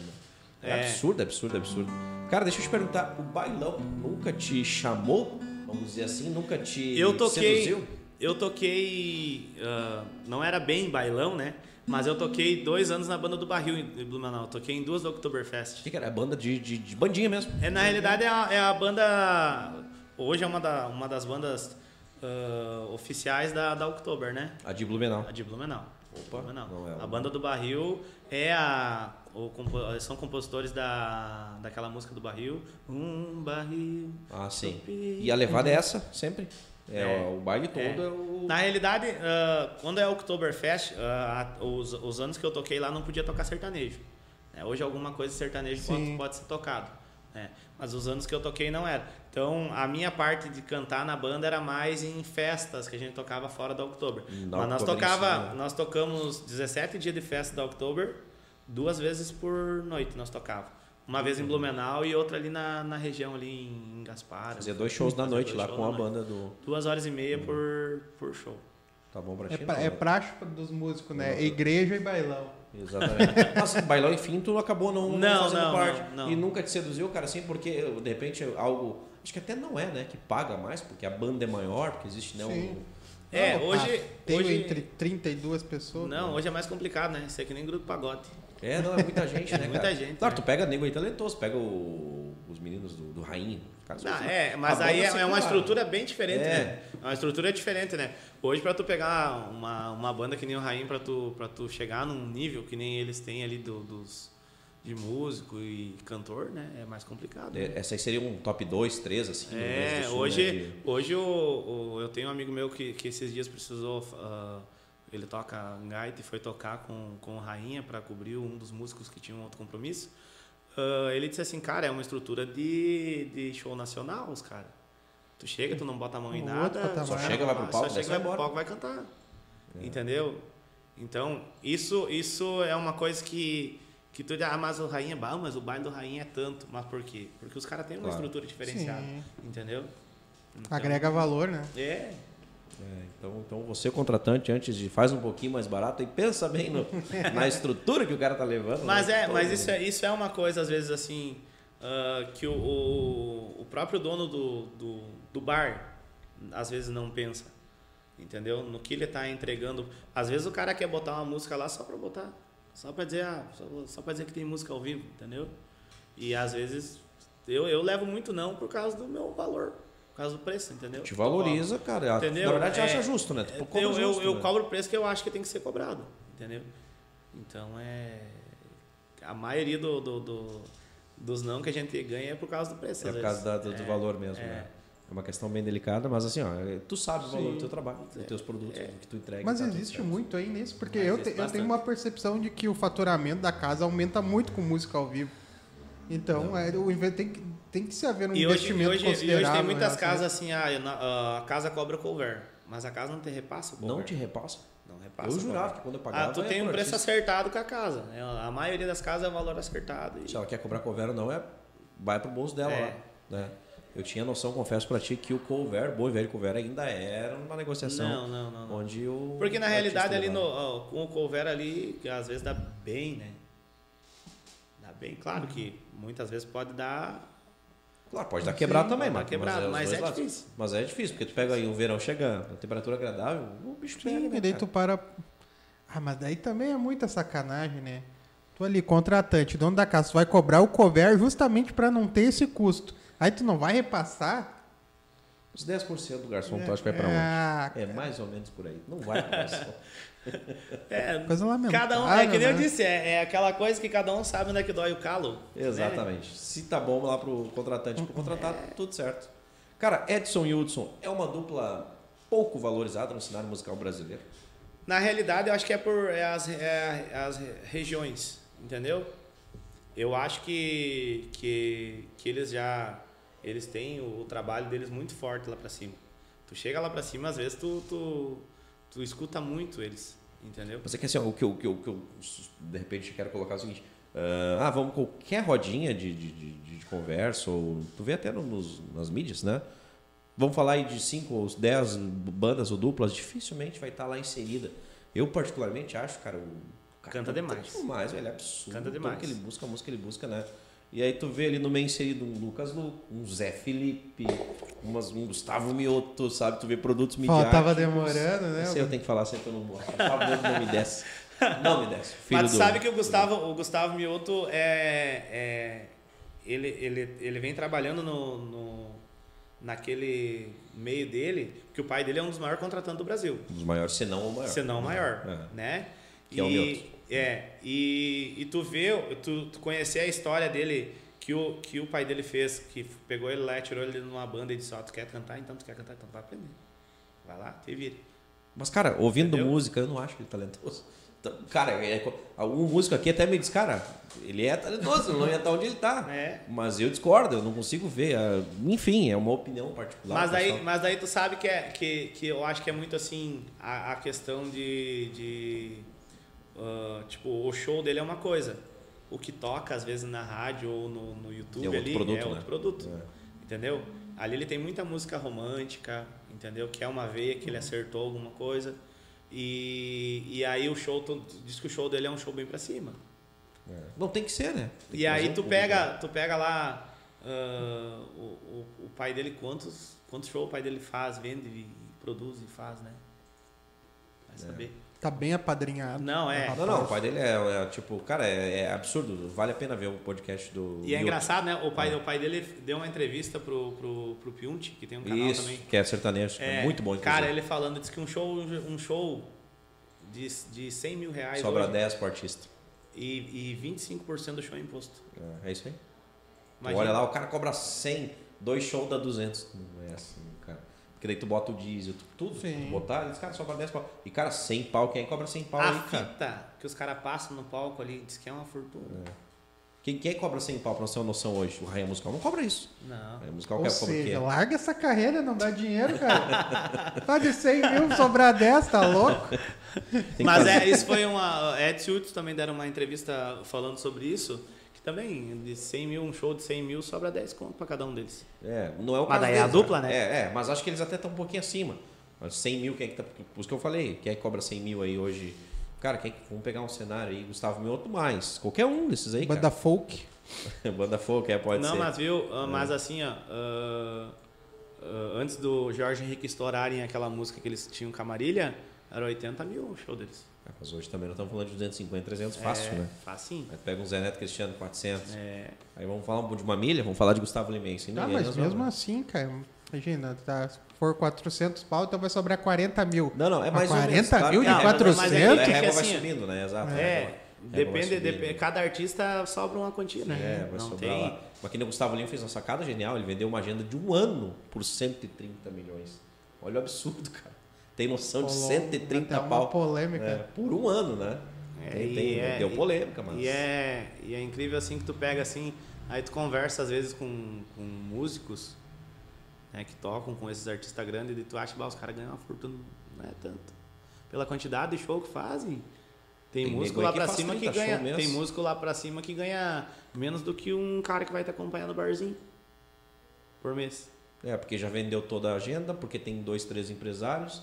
é, É. absurdo, absurdo, absurdo. Cara, deixa eu te perguntar, o bailão nunca te chamou? Vamos dizer assim, nunca te Eu toquei. seduziu? Eu toquei. ah, não era bem bailão, né? Mas eu toquei dois anos na banda do Barril em Blumenau. Toquei em duas do O Oktoberfest. que, que era? Banda de, de, de bandinha mesmo. É, na realidade é a, é a banda. Hoje é uma, da, uma das bandas ah, oficiais da, da Oktober, né? A de Blumenau. A de Blumenau. Opa, Não, não. é a uma- banda do Barril é a. O, são compositores da, daquela música do Barril. Um barril. Ah, sim. E a levada é essa, sempre. É, É. o baile todo É. é, o. Na realidade, ah, quando é Oktoberfest, a- os, os anos que eu toquei lá não podia tocar sertanejo. né? hoje alguma coisa de sertanejo pode, pode ser tocado. né? Mas os anos que eu toquei não era. Então a minha parte de cantar na banda era mais em festas que a gente tocava fora da Oktober. Da Mas nós tocava, né? nós tocamos 17 dias de festa da Oktober, duas vezes por noite nós tocava. Uma vez em Blumenau e outra ali na, na região ali em Gaspar. Fazia dois shows na noite lá com a noite. banda do. Duas horas e meia por, por show. Tá bom pra É, ti? pra, não, é né? prático dos músicos, né? Não. Igreja e bailão. Exatamente. <laughs> Mas bailão, enfim, tu acabou não, não Não, fazendo não, parte. não, não. E nunca te seduziu, cara, assim, porque de repente é algo. Acho que até não é, né? Que paga mais, porque a banda é maior, porque existe, né? Sim. Um, É, Não, hoje. ah, Tenho hoje entre 32 pessoas. Não, hoje é mais complicado, né? Isso é que nem grupo pagode. É, não, é muita gente, né? <laughs> Muita cara? gente, Claro, né? tu pega nego aí talentoso, pega o- os meninos do, do Rainha. Não, assim. é, mas aí é, é uma estrutura bem diferente, É. né? É uma estrutura diferente, né? Hoje, pra tu pegar uma, uma banda que nem o Rainha, pra tu, pra tu chegar num nível que nem eles têm ali do- dos, de músico e cantor, né? É mais complicado. né? É, Essa aí seria um top 2, 3, assim. É, Sul, hoje, né, hoje o, o- eu tenho um amigo meu que, que esses dias precisou. ah, ele toca gaita e foi tocar com, com o Rainha para cobrir um dos músicos que tinha um outro compromisso. Ah, ele disse assim, cara, é uma estrutura de, de show nacional, os caras. Tu chega, tu não bota a mão em Um nada. Só chega, vai pro palco, só chega, vai pro palco vai cantar. É. Entendeu? Então, isso, isso é uma coisa que, que tu diz, ah, mas o Rainha, bah, mas o baile do Rainha é tanto. Mas por quê? Porque os caras têm uma Claro. estrutura diferenciada. Sim. Entendeu? Então, Agrega valor, né? É. É, então, então você, contratante, antes de faz um pouquinho mais barato e pensa bem no- na <laughs> estrutura que o cara tá levando. Mas né? é, mas isso é, isso é uma coisa, às vezes, assim, ah, que o, o, o próprio dono do, do, do bar, às vezes, não pensa. Entendeu? No que ele tá entregando. Às vezes o cara quer botar uma música lá só pra botar. Só pra dizer, ah, só, só pra dizer que tem música ao vivo, entendeu? E às vezes eu, eu levo muito não por causa do meu valor, por causa do preço, entendeu? Te valoriza, cara. Entendeu? Na verdade, É, acha justo, né? Tu cobra eu, eu, justo, eu né? cobro o preço que eu acho que tem que ser cobrado, entendeu? Então é. A maioria do, do- do- dos não que a gente ganha é por causa do preço. É por causa da- do, do É, valor mesmo, é. né? É uma questão bem delicada, mas assim, ó, tu sabe o valor Sim. do teu trabalho, dos É. teus produtos, É. do que tu entrega. Mas tá existe muito aí nisso, porque Mas eu, te- eu tenho uma percepção de que o faturamento da casa aumenta muito com música ao vivo. Então, é, o tem, que, tem que se haver um E hoje, e investimento hoje, e hoje tem muitas casas assim, ah, eu na- ah, a casa cobra cover, mas a casa não te repassa o cover. Não te repassa. Não repassa Eu jurava cover. que quando eu pagava. Ah, tu tem um preço artista. acertado com a casa. né? A maioria das casas é valor acertado. e- Se ela quer cobrar cover ou não, é, vai pro bolso dela É. lá. Né? Eu tinha noção, confesso pra ti, que o cover, bom e velho cover, ainda era uma negociação Não, não, não. não. onde o. Porque na realidade ali no, ó, com o cover ali, que às vezes dá bem, né? Dá bem, claro que muitas vezes pode dar. Claro, pode dar quebrado também, mas, quebrado, mas é lados. difícil. Mas é difícil, porque tu pega aí um verão chegando, a temperatura agradável, o bicho pega. Sim, né, e daí tu para. Ah, mas daí também é muita sacanagem, né? Tu ali, contratante, dono da casa, tu vai cobrar o cover justamente para não ter esse custo. Aí tu não vai repassar. Os 10% do garçom, tu acha que vai pra onde? Ah, É mais ou menos por aí. Não vai garçom. <laughs> É, coisa lamentável. cada um, é que nem eu né? disse, é, é aquela coisa que cada um sabe onde é que dói o calo. né? Exatamente. Se tá bom lá pro contratante, pro contratado, tudo certo. Cara, Edson e Hudson é uma dupla pouco valorizada no cenário musical brasileiro. Na realidade, eu acho que é por é as, é as regiões, entendeu? Eu acho que, que, que eles já eles têm o, o trabalho deles muito forte lá pra cima. Tu chega lá pra cima, às vezes tu, tu, tu escuta muito eles, entendeu? Mas é que assim, ó, o que eu, o que eu, o que eu, de repente quero colocar é o seguinte. ah, vamos qualquer rodinha de, de, de, de conversa, ou tu vê até nos, nas mídias, né? Vamos falar aí de 5 ou 10 bandas ou duplas, dificilmente vai estar lá inserida. Eu particularmente acho, cara, o cara Canta demais. demais, velho, é absurdo. Canta demais. que ele busca, a música que ele busca, né? E aí tu vê ali no meio inserido um Lucas Lu, um Zé Felipe, umas, um Gustavo Mioto, sabe? Tu vê produtos midiáticos. Faltava demorando, né? Esse aí eu tenho que falar sempre, eu não gosto. Por favor, não me desce. Não me desce. Filho Mas tu do- sabe que o Gustavo, o Gustavo Mioto é, é ele, ele, ele vem trabalhando no, no, naquele meio dele, porque o pai dele é um dos maiores contratantes do Brasil. Um dos maiores, se não o maior. se não o maior, É. né? Que é o e, neutro. É, e, e tu vê, tu, tu conhecer a história dele, que o, que o pai dele fez, que pegou ele lá, tirou ele numa banda e disse, ó, tu quer cantar? Então tu quer cantar, então vai aprender. Vai lá, te vira. Mas, cara, ouvindo Entendeu? música, eu não acho ele talentoso. Então, Cara, é, algum músico aqui até me diz, cara, ele é talentoso, não ia estar onde ele tá. <laughs> É. Mas eu discordo, eu não consigo ver. ah, Enfim, é uma opinião particular. Mas daí, pessoal. mas daí tu sabe que, é, que, que eu acho que é muito assim, a, a questão de. de ah, tipo, o show dele é uma coisa. O que toca, às vezes, na rádio ou no, no YouTube É outro ali produto, é né? outro produto. É. Entendeu? Ali ele tem muita música romântica, entendeu? Que é uma veia que ele acertou alguma coisa. E, e aí o show, tu diz que o show dele é um show bem pra cima. É. Não tem que ser, né? Tem E aí tu pega, tu pega lá ah, o, o, o pai dele, quantos, quantos shows o pai dele faz, vende, e produz e faz, né? Vai saber. Tá bem apadrinhado. Não, é. Não, não, o pai dele é, é, tipo, cara, é, é absurdo. Vale a pena ver o podcast do. E é engraçado, né? O pai, o pai dele deu uma entrevista pro, pro, pro Piunti, que tem um canal Isso, também. que é sertanejo. É, muito bom, inclusive. Cara, ele falando, disse que um show, um show de, de 100 mil reais Sobra hoje, 10 pro artista. e, e 25% do show é imposto. É, é isso aí. Olha lá, o cara cobra 100, dois shows dá 200. Não é assim. Porque daí tu bota o diesel, tu- tudo. Sim. Tu botar, eles, cara, sobra 10 pau. E, cara, 100 pau, quem cobra 100 pau A aí, cara? fita que os caras passam no palco ali, diz que é uma fortuna. Quem, quem cobra 100 pau pra nós ter uma noção hoje? O Raia Musical não cobra isso. Não. O Raia Musical Ou quer cobra o quê? seja, larga essa carreira, não dá dinheiro, cara. <laughs> tá de 100 mil, sobrar 10, tá louco? Mas fazer- é, isso foi uma. Ed Schultz também deram uma entrevista falando sobre isso. Também, de 100 mil, um show de 100 mil, sobra 10 conto pra cada um deles. É, não é o Mas caso daí é a deles, dupla, né? É, é, mas acho que eles até estão um pouquinho acima. Mas 100 mil, quem é que tá. Por isso que eu falei, quem é que cobra 100 mil aí hoje? Cara, quem é que. Vamos pegar um cenário aí, Gustavo Mioto mais. Qualquer um desses aí, Banda folk. cara. <laughs> Banda folk, é, pode não, ser. mas viu, ah, mas assim, ó. ah, ah, antes do Jorge Henrique estourarem aquela música que eles tinham com a Marília, era 80 mil o show deles. É, mas hoje também não estamos falando de 250, 300 fácil, é, né? Facinho. Aí pega um Zé Neto Cristiano 400. É, Aí vamos falar um pouco de uma milha, vamos falar de Gustavo Limense. Ah, mas mesmo assim, cara, imagina, tá, se for 400 pau, então vai sobrar 40 mil. Não, não, é mais ou menos. 40 mil de Não, mas- mas 400? é É, régua vai assim, subindo, né? Exato. é, depende, depende, cada artista sobra uma quantia, né? É, vai não sobrar tem. lá. Mas que nem o Gustavo Lima fez uma sacada genial. Ele vendeu uma agenda de um ano por 130 milhões. Olha o absurdo, cara. Tem noção de Rolou 130 até uma pau polêmica. é, por um ano, né? É, Tem- tem- é- deu polêmica, mas. E é, e é incrível assim que tu pega assim, aí tu conversa às vezes com, com músicos né, que tocam com esses artistas grandes e tu acha que os caras ganham uma fortuna, não é tanto. Pela quantidade de show que fazem. Tem, Tem músico lá pra cima que 30 ganha. Tem músico lá pra cima que ganha menos do que um cara que vai te acompanhar no barzinho. Por mês. É, porque já vendeu toda a agenda, porque tem dois, três empresários.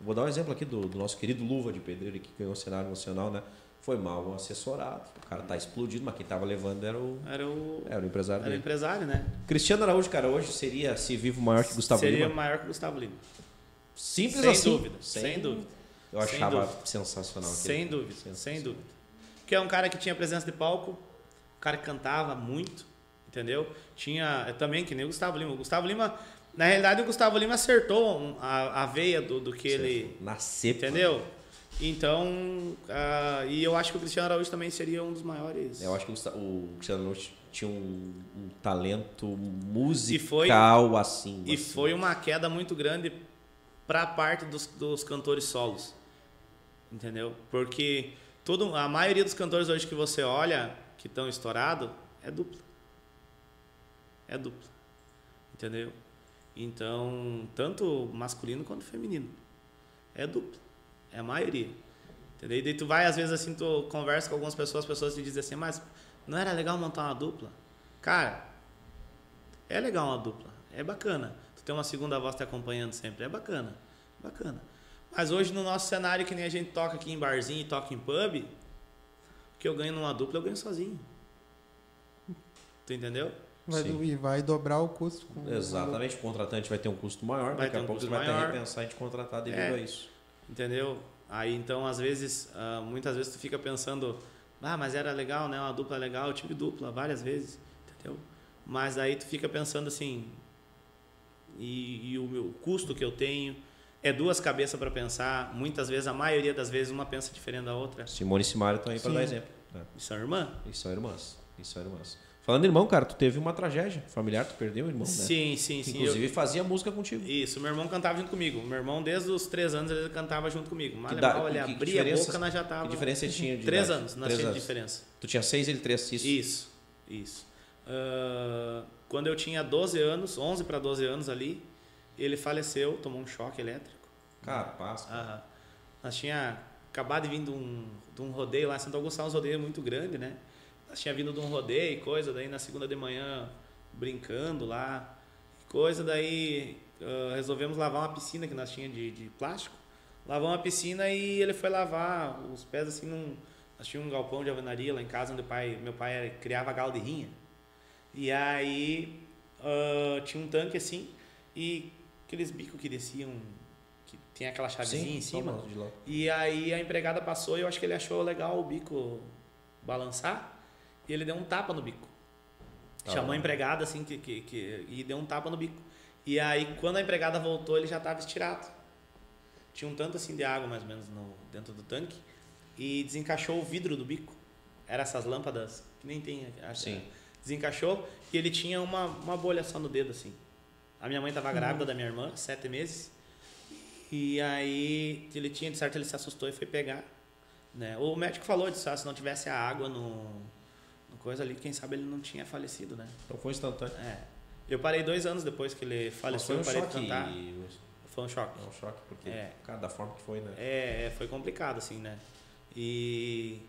Vou dar um exemplo aqui do, do nosso querido Luva de Pedreiro, que ganhou o cenário nacional, né? Foi mal assessorado. O cara tá explodido, mas quem tava levando era o, Era o, era o empresário era o dele. empresário, né? Cristiano Araújo, cara, hoje seria, se vivo, maior que Gustavo Seria Lima. maior que o Gustavo Lima. Simples sem assim. dúvida, sem dúvida. Eu Sem achava dúvida. sensacional. aquele Sem dúvida, sem dúvida. Porque é um cara que tinha presença de palco, um cara que cantava muito, entendeu? Tinha é, também que nem o Gustavo Lima. O Gustavo Lima, na realidade, o Gustavo Lima acertou a, a veia do, do que ele. Nascer. Entendeu? Então, ah, e eu acho que o Cristiano Araújo também seria um dos maiores. Eu acho que o o Cristiano Araújo tinha um, um talento musical foi- assim. E assim. foi uma queda muito grande para a parte dos, dos cantores solos. Entendeu? Porque todo, a maioria dos cantores hoje que você olha, que estão estourados, é dupla. É dupla. Entendeu? Então, tanto masculino quanto feminino. É dupla. É a maioria. Entendeu? E daí tu vai, às vezes, assim, tu conversa com algumas pessoas, as pessoas te dizem assim, mas não era legal montar uma dupla? Cara, é legal uma dupla, é bacana. Tu tem uma segunda voz te acompanhando sempre, é bacana, bacana. Mas hoje no nosso cenário, que nem a gente toca aqui em barzinho e toca em pub, o que eu ganho numa dupla, eu ganho sozinho. Tu entendeu? Vai- Sim. e vai dobrar o custo. Com Exatamente, o contratante vai ter um custo maior, Vai daqui ter a um pouco você vai ter que repensar em te contratar devido É. a isso. Entendeu? Aí então, às vezes, ah, muitas vezes tu fica pensando, ah, mas era legal, né? Uma dupla legal, eu tive dupla várias vezes, entendeu? Mas aí tu fica pensando assim, e, e o meu custo que eu tenho, é duas cabeças para pensar. Muitas vezes, a maioria das vezes, uma pensa diferente da outra. Simone e Simário estão aí para dar exemplo. né? E são irmã? E são irmãs. E são irmãs. Falando irmão, cara, tu teve uma tragédia familiar, tu perdeu o irmão, né? Sim, sim, Que, sim. inclusive fazia música contigo. Eu- Isso, meu irmão cantava junto comigo. Meu irmão, desde os três anos, ele cantava junto comigo. Da- mal, ele que- que abria a diferença- boca, nós já tava... Que diferença ele tinha de Três idade? anos, nós tínhamos diferença. Tu tinha seis, ele três, isso. Isso, isso. Ah, quando eu tinha 12 anos, 11 para 12 anos ali, ele faleceu, tomou um choque elétrico. Capaz. cara. Aham. Nós tinha acabado de vir de um, de um rodeio lá em Santo Agostinho, uns rodeios muito grande, né? Nós tinha vindo de um rodeio e coisa, daí na segunda de manhã brincando lá, coisa, daí ah, resolvemos lavar uma piscina que nós tinha de, de plástico. Lavar uma piscina e ele foi lavar os pés assim num. Nós tínhamos um galpão de alvenaria lá em casa onde pai, meu pai criava galo de rinha. E aí ah, tinha um tanque assim e aqueles bicos que desciam, que tem aquela chavezinha em cima. E aí a empregada passou e eu acho que ele achou legal o bico balançar e ele deu um tapa no bico. Ah. Chamou a empregada assim que, que, que- e deu um tapa no bico. E aí quando a empregada voltou ele já estava estirado. Tinha um tanto assim de água mais ou menos no, dentro do tanque e desencaixou o vidro do bico. Era essas lâmpadas que nem tem. acho- Sim. Desencaixou e ele tinha uma, uma bolha só no dedo assim. A minha mãe estava grávida da minha irmã, sete meses. E aí ele tinha, de certo, ele se assustou e foi pegar. Né? O médico falou disso, ah, se não tivesse a água no coisa ali, quem sabe ele não tinha falecido, né? Então foi instantâneo. É. Eu parei dois anos depois que ele Mas faleceu, foi um eu parei de cantar. Foi um choque. É um choque, porque, É. cara, da forma que foi, né? É, é, foi complicado, assim, né? E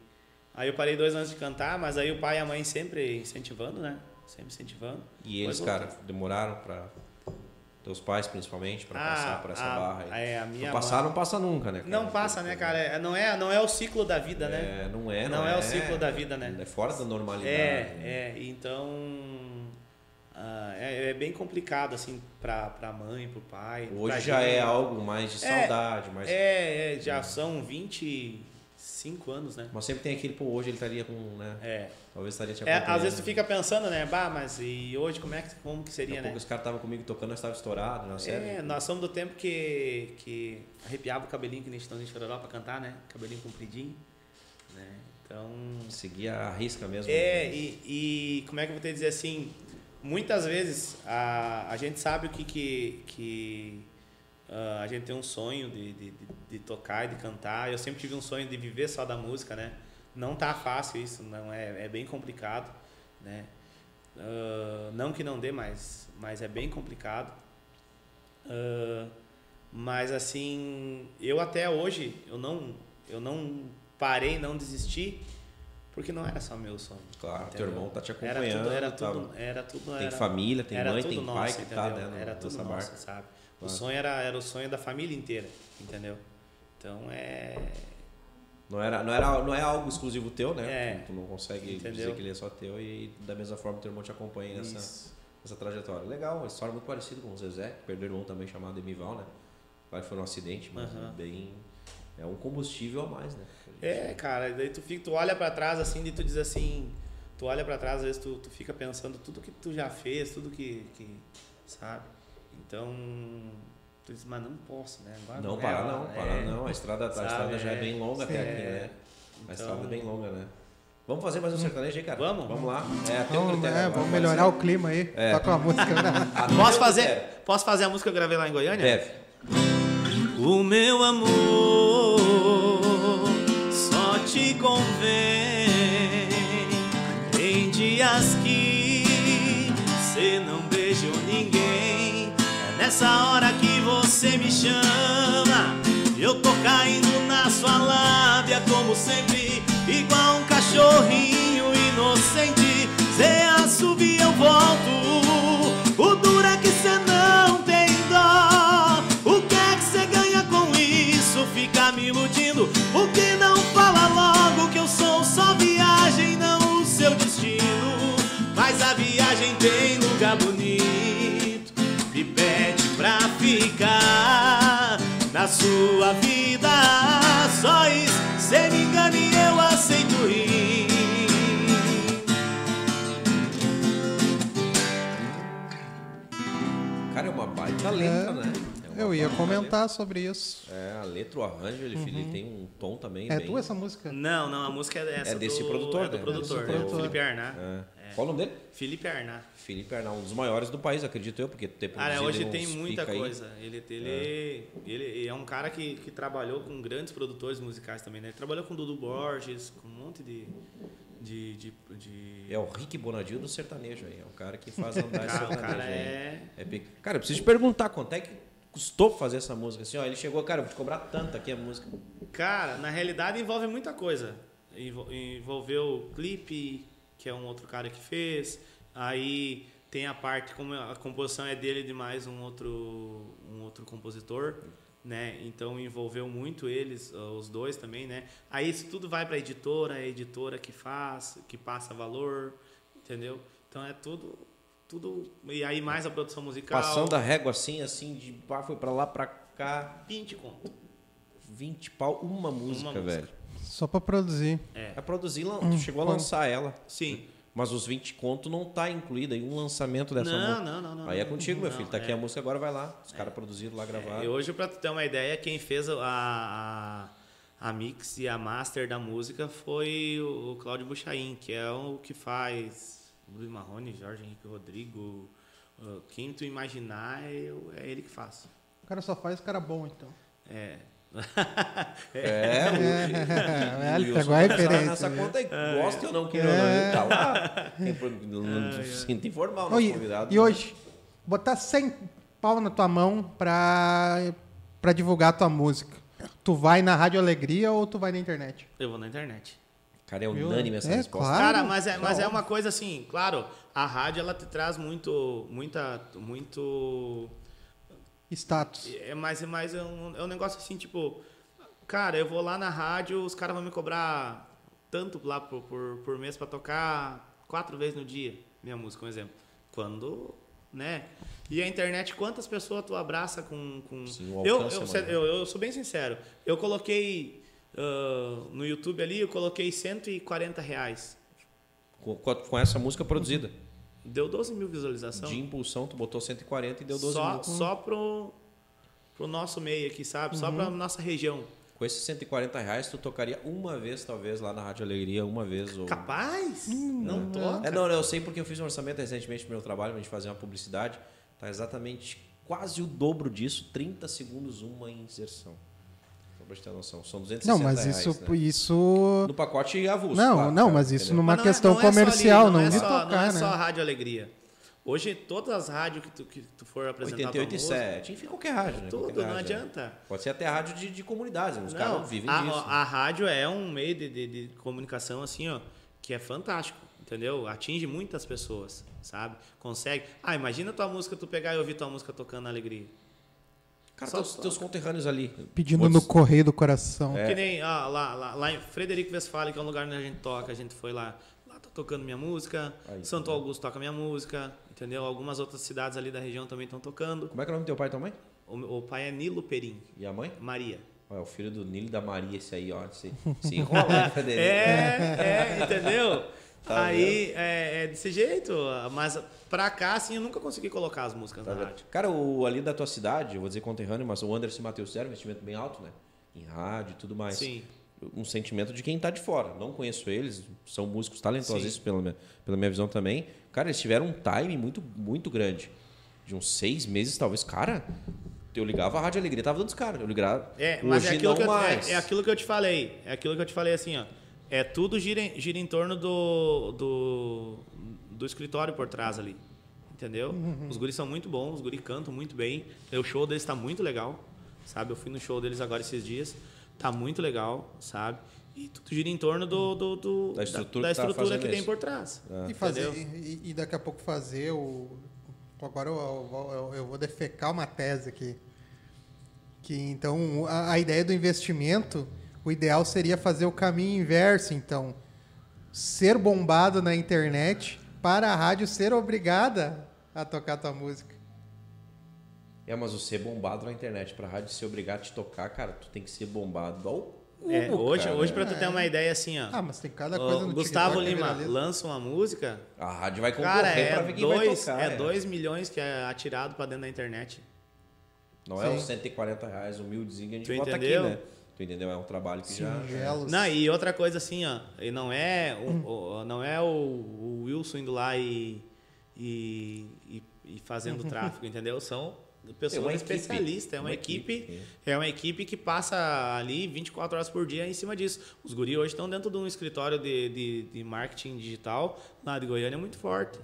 aí eu parei dois anos de cantar, mas aí o pai e a mãe sempre incentivando, né? Sempre incentivando. E eles, cara, demoraram pra. Teus pais, principalmente, pra Ah, passar por essa a- barra aí. É, a minha não passar, mãe- não passa nunca, né? cara? Não passa, né, cara? É, Não é, não é o ciclo da vida, né? É, não é, Não é o ciclo da vida, né? É fora da normalidade. É, né? é, então ah, é, é bem complicado assim pra, pra mãe, pro pai. Hoje já é gente. algo mais de É, saudade, mais. É, é, já são 25 anos, né? Mas sempre tem aquele, pô, hoje ele estaria com, né? É. Talvez estaria te É, às vezes tu fica pensando, né? Bah, mas e hoje como é que como que Daqui seria, a né? pouco os caras estavam comigo tocando, nós estávamos estourados série. É, nós somos do tempo que, que arrepiava o cabelinho que nem estão de chororó pra cantar, né? Cabelinho compridinho, né? Então, Seguia a risca mesmo. É, e, e como é que eu vou te dizer assim? Muitas vezes a, a gente sabe o que, que, que ah, a gente tem um sonho de, de, de, de tocar e de cantar. Eu sempre tive um sonho de viver só da música, né? Não tá fácil isso, não é, é bem complicado, né? Ah, não que não dê, mas, mas é bem complicado. Ah, mas assim, eu até hoje eu não eu não parei, não desisti, porque não era só meu sonho. Claro, teu entendeu? irmão tá te Era acompanhando. tudo, era tá- tudo, era tudo Tem era, família, tem era mãe, tudo tem nosso, pai que tá, entendeu? né? Era tudo nosso, barca. sabe? O Claro. sonho era, era o sonho da família inteira, entendeu? Então é Não, era, não, era, não é algo exclusivo teu, né? É. Tu, tu não consegue Entendeu? dizer que ele é só teu e da mesma forma teu irmão te acompanha nessa, isso. nessa trajetória. Legal, uma história muito parecida com o Zezé, que perdeu irmão também chamado Emival, né? Claro que foi um acidente, mas Aham. bem. É um combustível a mais, né? É, cara, daí tu fica, tu olha pra trás assim e tu diz assim, tu olha pra trás, às vezes tu, tu fica pensando tudo que tu já fez, tudo que, que sabe? Então, tu diz, mas não posso, né? Agora Não, é parar não, é. parar não. A estrada, a Sabe, estrada já é é. bem longa até Sim. aqui, né? A Então- estrada é bem longa, né? Vamos fazer mais um sertanejo aí, cara? Vamos? Vamos lá. É, um Vamos, critério é, agora, vamos melhorar o clima aí. É. Toca uma música. né? <laughs> Posso um fazer, posso fazer a música que eu gravei lá em Goiânia? Deve. O meu amor só te convém em dias que nessa hora que você me chama. Eu tô caindo na sua lábia, como sempre, igual um cachorrinho na sua vida. Só isso, cê me engana e eu aceito rir. Cara, é uma baita letra, né? É uma Eu ia comentar sobre isso. É, a letra, o arranjo, ele, ele tem um tom também É bem... tua essa música? Não, não, a música é essa É desse do, produtor, é do né? produtor, é o produtor. Felipe Arnar. É. Qual o nome dele? Felipe Arnar. Felipe Arnal, um dos maiores do país, acredito eu, porque tem Cara, produzido hoje uns tem muita aí. coisa. Ele, ele, ele é um cara que, que trabalhou com grandes produtores musicais também, né? Ele trabalhou com Dudu Borges, com um monte de. de, de, de- É o Rick Bonadil do sertanejo aí, é o cara que faz andar <laughs> esse Cara, o sertanejo cara aí. é. É. Cara, eu preciso te perguntar quanto é que custou fazer essa música. Assim, ó, ele chegou, cara, eu vou te cobrar tanto aqui a música. Cara, na realidade envolve muita coisa. Envo- Envolveu o clipe, que é um outro cara que fez. Aí tem a parte, como a composição é dele de mais um outro, um outro compositor, né? Então envolveu muito eles, os dois também, né? Aí isso tudo vai para editora, a editora que faz, que passa valor, entendeu? Então é tudo, tudo e aí mais a produção musical. Passando a régua assim, assim, de pá, foi pra lá, pra cá, 20 conto. 20 pau, uma música, música. velho. Só pra produzir. É. É produzir, tu chegou a lançar ela. Sim. Mas os 20 conto não tá incluído aí um lançamento dessa Não, música. não, não, não, Aí é não, contigo, meu filho. Tá aqui é. a música, agora vai lá. Os caras produziram lá, gravaram. E hoje, pra tu ter uma ideia, quem fez a, a, a mix e a master da música foi o, o Cláudio Buchaim, que é o que faz Luiz Marrone, Jorge Henrique Rodrigo. uh, Quem tu imaginar, é, o- é ele que faz. O cara só faz cara bom, então. É. <laughs> É, É, o ele Wilson pegou a tá referência. nessa né? conta aí, gosta ou não, querendo É. ou não, ele tá lá. Não Sinta informar o nosso Oi, convidado. e hoje, botar 100 pau na tua mão pra, pra divulgar a tua música. Tu vai na Rádio Alegria ou tu vai na internet? Eu vou na internet. Cara, é unânime essa É, resposta. claro. Cara, mas é, mas é Tá uma coisa assim, claro, a rádio ela te traz muito, muita, muito Status. É mais, é mais é um, é um negócio assim, tipo, cara, eu vou lá na rádio, os caras vão me cobrar tanto lá por, por, por mês pra tocar quatro vezes no dia, minha música, um exemplo. Quando, né? E a internet, quantas pessoas tu abraça com... com... Sim, o eu, eu, é maior. eu, eu sou bem sincero, eu coloquei ah, no YouTube ali, eu coloquei 140 reais. Com, com- com essa música produzida. Deu 12 mil visualizações. De impulsão, tu botou 140 e deu 12 só, mil. só pro, pro nosso meio aqui, sabe? Só Uhum. pra nossa região. Com esses 140 reais, tu tocaria uma vez, talvez, lá na Rádio Alegria, uma vez. Ou... Capaz? não toca. É, não, eu sei porque eu fiz um orçamento recentemente pro meu trabalho, pra gente fazer uma publicidade. Tá exatamente quase o dobro disso, 30 segundos, uma inserção. Pra gente ter noção. São 260 Não, mas reais, isso, né? isso No pacote avulso. Não, claro, não, cara, mas isso entendeu? numa Mas não é- questão não é só ali, comercial, não, é de só, tocar, Não é né? só a Rádio Alegria. Hoje, todas as rádios que tu, que tu for apresentar 88 e tua música, 7. Enfim, qualquer rádio, né? tudo, Qualquer não rádio, né? adianta. Pode ser até rádio de, de comunidades, os Não, caras vivem a, disso. a rádio é um meio de, de, de comunicação assim, ó, que é fantástico, entendeu? Atinge muitas pessoas, sabe? Consegue. Ah, imagina tua música, tu pegar e ouvir tua música tocando na alegria. Cara, Só teus, teus conterrâneos ali. Pedindo outros- no correio do coração. É. Que nem ah, lá, lá, lá em Frederico Westphalen, que é um lugar onde a gente toca, a gente foi lá. Lá tá tocando minha música. Aí, Santo né? Augusto toca minha música, entendeu? Algumas outras cidades ali da região também estão tocando. Como é que é o nome do teu pai e tua mãe? O, o pai é Nilo Perim, E a mãe? Maria. É o filho do Nilo e da Maria, esse aí, ó. Se, se <laughs> enrola, né, <laughs> Frederico? É, é, entendeu? Tá Aí é, é desse jeito, mas pra cá, assim, eu nunca consegui colocar as músicas Tá na rádio. Cara, o ali da tua cidade, eu vou dizer conterrâneo, mas o Anderson e o Matheus um investimento bem alto, né? Em rádio e tudo mais. Sim. Um sentimento de quem tá de fora. Não conheço eles, são músicos talentosíssimos Sim. pela minha, pela minha visão também. Cara, eles tiveram um time muito, muito grande. De uns seis meses, talvez. Cara, eu ligava a Rádio Alegria, tava dando os caras. Eu ligava. É, mas é aquilo, eu, é, é aquilo que eu te falei. É aquilo que eu te falei assim, ó. É tudo gira, em- gira em torno do, do, do escritório por trás ali. Entendeu? Os guris são muito bons, os guris cantam muito bem. O show deles tá muito legal. Sabe? Eu fui no show deles agora esses dias. Tá muito legal, sabe? E tudo gira em torno do, do, do- Da estrutura da, que tá estrutura fazendo que tem por trás. E, fazer, e, e daqui a pouco fazer o. Agora eu, eu- eu- eu vou defecar uma tese aqui. Que então a, a ideia do investimento, o ideal seria fazer o caminho inverso, então. Ser bombado na internet para a rádio ser obrigada a tocar tua música. É, mas o ser bombado na internet pra rádio ser obrigado a te tocar, cara, tu tem que ser bombado ao É, hoje, cara. hoje, pra tu ter uma ideia assim, ó. Ah, mas tem cada o coisa no Gustavo TikTok Lima viraliza. lança uma música, A rádio vai concorrer Cara, é pra ver quem vai dois, tocar. é 2 milhões que é atirado pra dentro da internet. Não é Sim. os 140 reais humildezinho que a gente Tu bota entendeu? aqui, né? Entendeu? É um trabalho que já... Singelos. Não, e outra coisa assim, ó, e não é o, o- não é o, o Wilson indo lá e, e, e, e fazendo tráfego, entendeu? São pessoas É uma equipe. especialistas, é uma, Uma equipe, equipe. é uma equipe que passa ali 24 horas por dia em cima disso. Os guri hoje estão dentro de um escritório de, de, de marketing digital lá de Goiânia muito forte.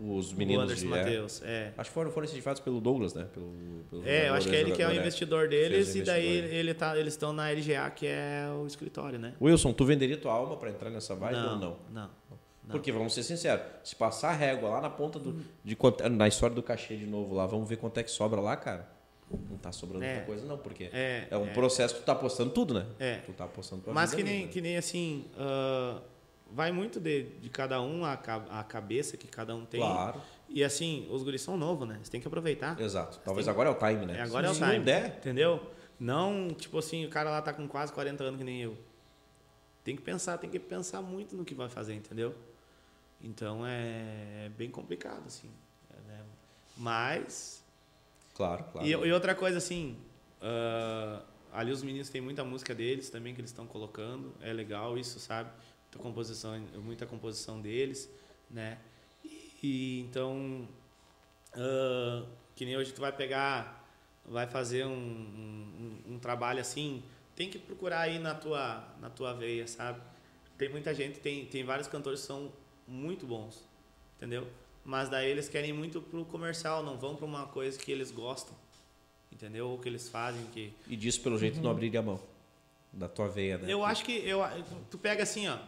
Os o meninos Anderson de... é, Matheus, é. Acho que foram, foram incentivados pelo Douglas, né? Pelo, pelo É, eu acho que é ele que é o né? investidor deles o e daí investidor. ele tá, eles estão na LGA, que é o escritório, né? Wilson, tu venderia tua alma pra entrar nessa vibe ou não? não, não. Porque, vamos ser sinceros, se passar a régua lá na ponta do... De, na história do cachê de novo lá, vamos ver quanto é que sobra lá, cara. Não tá sobrando É. muita coisa não, porque É, é, um é. processo que tu tá apostando tudo, né? É. Tu tá apostando tua Mas que nem, né? que nem assim, ah, vai muito de, de cada um, a, a cabeça que cada um tem. Claro, E assim, os guris são novos, né? Você tem que aproveitar. exato. Talvez tem- agora é o time, né? É, agora é o se time. não der, Entendeu? Não, tipo assim, o cara lá tá com quase 40 anos que nem eu. Tem que pensar, tem que pensar muito no que vai fazer, entendeu? Então é, é bem complicado, assim. É, né? Mas claro, claro. E, e outra coisa, assim, ah, ali os meninos têm muita música deles também que eles estão colocando. É legal isso, sabe? Muita composição, muita composição deles, né? E então, ah, que nem hoje tu vai pegar, vai fazer um, um, um- trabalho assim, tem que procurar aí na tua, na tua veia, sabe? Tem muita gente, tem, tem vários cantores que são muito bons, entendeu? Mas daí eles querem muito pro comercial, não vão pra uma coisa que eles gostam, entendeu? Ou que eles fazem que... E disso, pelo jeito, não abriria a mão. Da tua veia, né? Eu acho que eu, tu pega assim, ó,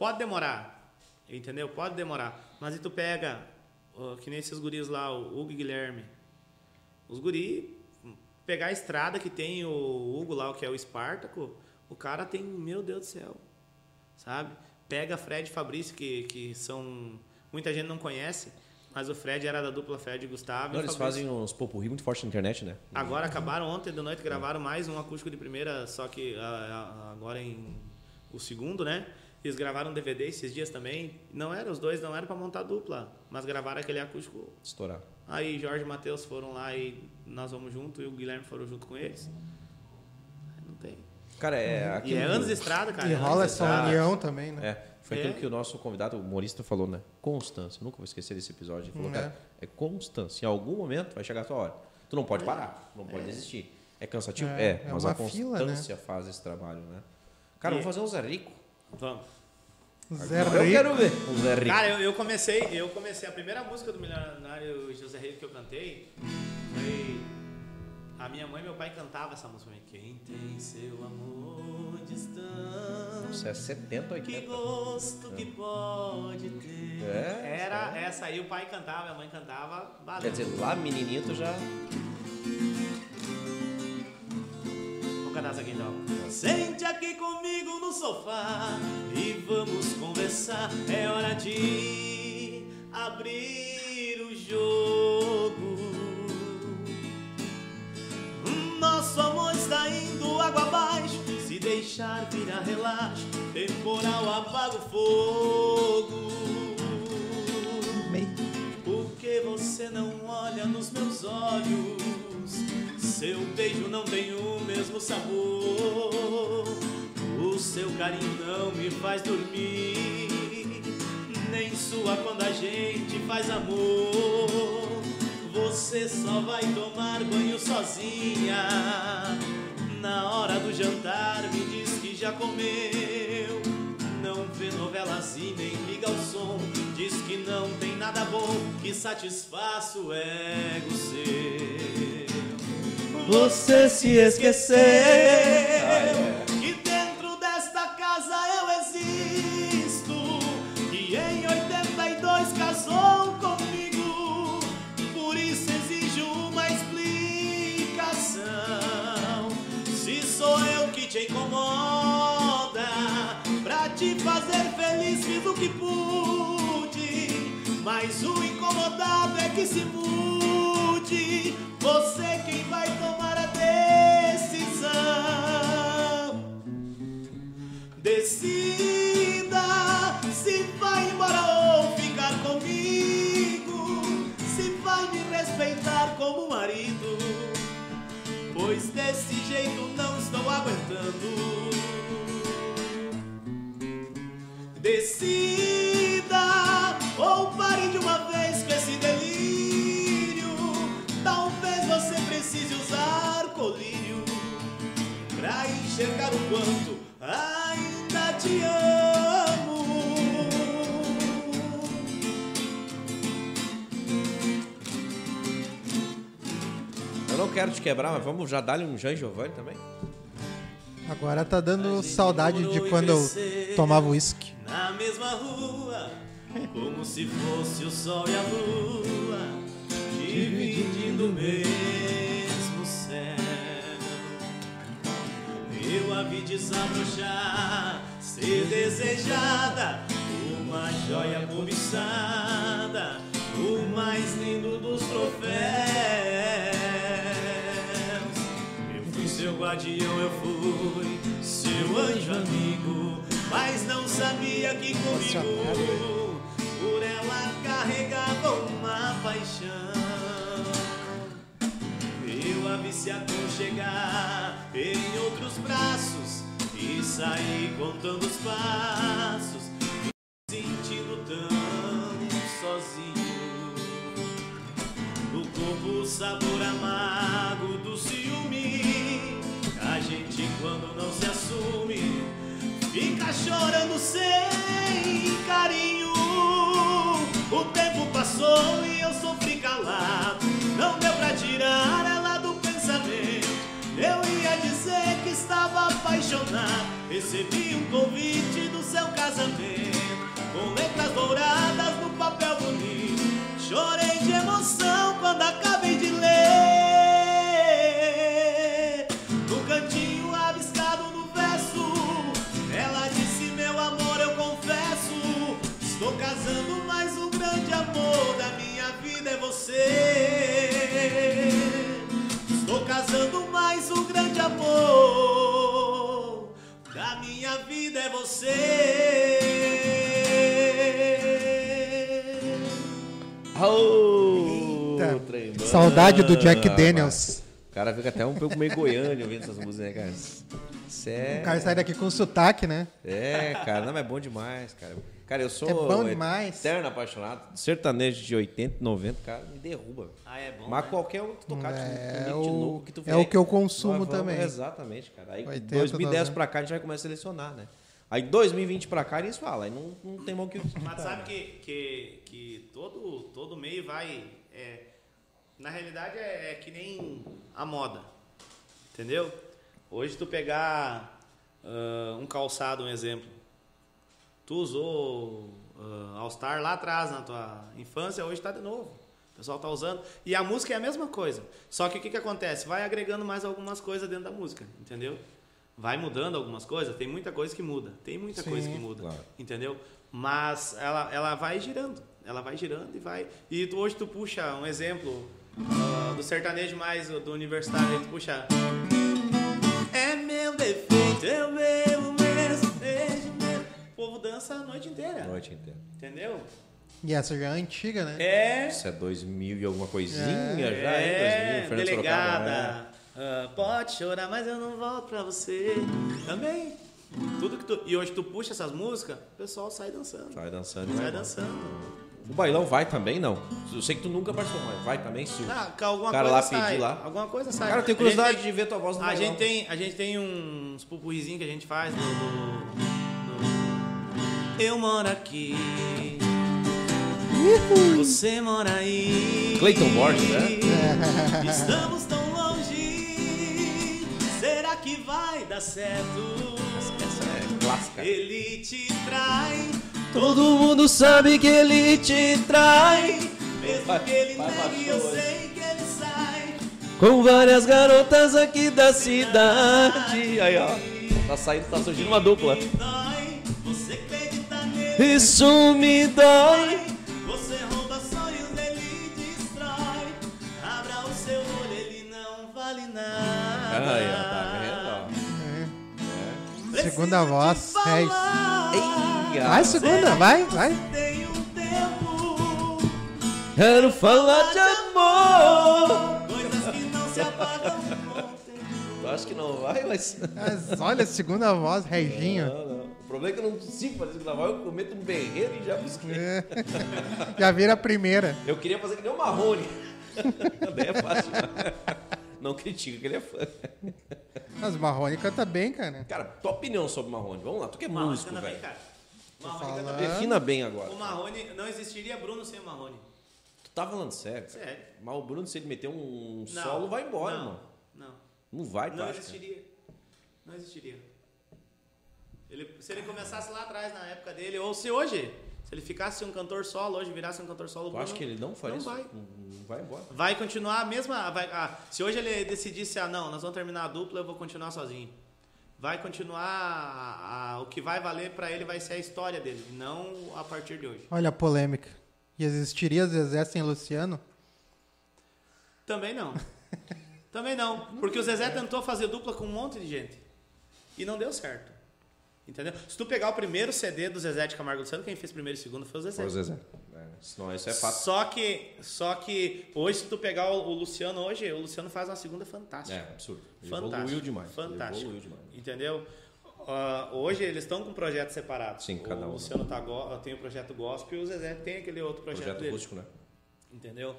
pode demorar, entendeu? Pode demorar. Mas e tu pega, ó, que nem esses guris lá, o Hugo e Guilherme. Os guri, pegar a estrada que tem o Hugo lá, o que é o Espartaco, o cara tem, meu Deus do céu, sabe? Pega Fred e Fabrício, que, que são, muita gente não conhece, mas o Fred era da dupla Fred e Gustavo. Não, e eles fazem uns popurri muito forte na internet, né? Agora acabaram ontem de noite, gravaram mais um acústico de primeira, só que ah, ah, agora em o segundo, né? Eles gravaram um DVD esses dias também. Não era, os dois não eram para montar dupla, mas gravaram aquele acústico. Estourar. Aí Jorge e Matheus foram lá e nós vamos junto e o Guilherme foram junto com eles. Não tem. Cara, é E é anos de estrada, cara. E é rola essa união também, né? É, foi É. aquilo que o nosso convidado, o humorista, falou, né? Constância. Eu nunca vou esquecer desse episódio. Ele falou, Hum, cara, é constância. Em algum momento vai chegar a tua hora. Tu não pode parar, não pode desistir. É cansativo? É, É, é mas uma a fila, constância faz esse trabalho, né? Cara, E- vamos fazer um Zé Rico. Vamos. Zé Eu Rico. quero ver. Um Zé Rico. Cara, eu, eu comecei, eu comecei a primeira música do milionário José Reis que eu cantei foi a minha mãe e meu pai cantavam essa música. Quem tem seu amor distante, Isso é 70, que 80. gosto que pode ter. É, Era essa aí o pai cantava, a mãe cantava. valeu. Quer dizer, lá menininho tu já... Sente aqui comigo no sofá e vamos conversar. É hora de abrir o jogo. Nosso amor está indo água abaixo. Se deixar virar relaxo, temporal apaga o fogo. Por que você não olha nos meus olhos? Seu beijo não tem o mesmo sabor. O seu carinho não me faz dormir. Nem sua quando a gente faz amor. Você só vai tomar banho sozinha. Na hora do jantar me diz que já comeu. Não vê novelas e nem liga o som. Diz que não tem nada bom que satisfaça o ego seu. Você se esqueceu que dentro desta casa eu existo. Que em 82 casou comigo. Por isso exijo uma explicação. Se sou eu que te incomoda, pra te fazer feliz fiz o que pude. Mas o incomodado é que se mude. Você quem vai tomar a decisão. Decida se vai embora ou ficar comigo. Se vai me respeitar como marido Pois desse jeito não estou aguentando. Decida ou colírio pra enxergar o quanto ainda te amo. Eu não quero te quebrar, mas vamos já dar-lhe um Jean Giovanni também? Agora tá dando saudade de quando eu tomava uísque. Na mesma rua, como se fosse o sol e a lua, dividindo o mesmo Desabrochar, ser desejada, uma joia cobiçada, o mais lindo dos troféus. Eu fui seu guardião, eu fui seu anjo amigo, mas não sabia que comigo por ela carregava uma paixão. Eu a vi se aconchegar em outros braços e saí contando os passos, me sentindo tão sozinho. O corpo, o sabor amargo do ciúme. A gente, quando não se assume, fica chorando sem carinho. O tempo passou e eu sofri calado. Recebi um convite do seu casamento. Com letras douradas no papel bonito. Chorei de emoção quando acabei de ler. No cantinho abiscado no verso, ela disse: Meu amor, eu confesso. Estou casando, mas o grande amor da minha vida é você. Estou casando, mas o grande amor da minha vida é você. Oh, Eita. Saudade do Jack Daniels. O cara fica até um pouco meio goiano ouvindo essas músicas, né, cara? Isso é... O cara sai daqui com sotaque, né? É, cara, não, mas é bom demais, cara. Cara, eu sou É bom demais. eterno apaixonado. Sertanejo de 80, 90, cara, me derruba. Ah, é bom. Mas né? qualquer um que tu tocar, É, tu, tu, o- novo que tu é o que eu consumo vamos- também. Exatamente, cara. Aí 80, 2010 90. pra cá a gente vai começar a selecionar, né? Aí 2020 pra cá eles falam, aí não, não tem mão que... Mas sabe que, que, que todo, todo meio vai. é, na realidade é, é que nem a moda. Entendeu? Hoje tu pegar ah, um calçado, um exemplo. Tu usou ah, All Star lá atrás na tua infância, hoje tá de novo. O pessoal tá usando. E a música é a mesma coisa. Só que o que, que acontece? Vai agregando mais algumas coisas dentro da música, entendeu? Vai mudando algumas coisas, tem muita coisa que muda. Tem muita Sim. coisa que muda. Claro. Entendeu? Mas ela, ela vai girando. Ela vai girando e vai. E tu, hoje tu puxa um exemplo ah, do sertanejo mais do universitário, tu puxa. É meu defeito, eu bebo dança a noite inteira. Noite inteira. Entendeu? E essa já é antiga, né? É. Isso é 2000 e alguma coisinha já? 2000, É, Fernando Sorocaba, né? delegada. ah, pode chorar, mas eu não volto pra você. Também. Tudo que tu, e hoje tu puxa essas músicas, o pessoal sai dançando. Vai dançando. Sai vai. dançando. O bailão vai também, não? Eu sei que tu nunca participou, mas vai também, se o Ah, alguma cara coisa lá sai. pedir lá. Alguma coisa sai. Cara, eu tenho curiosidade gente de ver tua voz no tem, a bailão. gente tem A gente tem uns pupurrizinhos que a gente faz do- do- Eu moro aqui. Você mora aí. Clayton Borges, né? <laughs> Estamos tão longe. Será que vai dar certo? Essa é clássica. Ele te trai. Todo mundo sabe que ele te trai. Mesmo Vai- que ele vai negue, eu sei que ele sai. Com várias garotas aqui da cidade. Aí, ó. Tá saindo, tá surgindo uma dupla. Você. Isso me dói. Você rouba sonhos, ele destrói. Abra o seu olho, ele não vale nada. Aí, ó, tá vendo? ó? É. Segunda voz, é isso. Ei, Vai, segunda, vai, vai. Tem um tempo, Quero falar de amor. coisas que não se apagam acho que não vai, mas. Mas olha, segunda voz, Reginho. Não, não. O problema é que eu não consigo fazer segunda voz, eu cometo um berreiro e já busquei. É. <laughs> Já vira a primeira. Eu queria fazer que nem o Marrone. <laughs> Daí é fácil. Não critica que ele é fã. Mas o Marrone canta bem, cara. Cara, tua opinião sobre o Marrone? Vamos lá, tu que é Marrone músico, canta bem, velho. cara. Marrone falando. canta bem. Defina bem agora. O Marrone, não existiria Bruno sem o Marrone. Tu tá falando sério? cara? Sério. Mas o Bruno, se ele meter um Não, solo, vai embora, não, mano. Não, Não vai, tu não existiria. Não existiria. Ele, se ele começasse lá atrás, na época dele, ou se hoje, se ele ficasse um cantor solo, hoje virasse um cantor solo, Tu acha que ele não faria não isso? vai. Não, vai embora. Vai continuar a mesma. Vai, ah, se hoje ele decidisse, ah, não, nós vamos terminar a dupla, eu vou continuar sozinho. Vai continuar. a- a- o que vai valer pra ele vai ser a história dele, não a partir de hoje. Olha a polêmica. E existiria Zezé sem Luciano? Também não. Também não. Porque o Zezé tentou fazer dupla com um monte de gente. E não deu certo. Entendeu? Se tu pegar o primeiro CD do Zezé de Camargo Luciano, quem fez primeiro e segundo foi o Zezé. Foi o Zezé. É, senão isso é fato. Só que, só que hoje, se tu pegar o, o Luciano hoje, o Luciano faz uma segunda fantástica. É, absurdo. Fantástico. evoluiu demais. Fantástico. Evoluiu demais. Entendeu? Ah, hoje eles estão com projetos separados. Sim, cada um. O Luciano tá go- tem o projeto gospel e o Zezé tem aquele outro projeto, Projeto dele. acústico, né? Entendeu?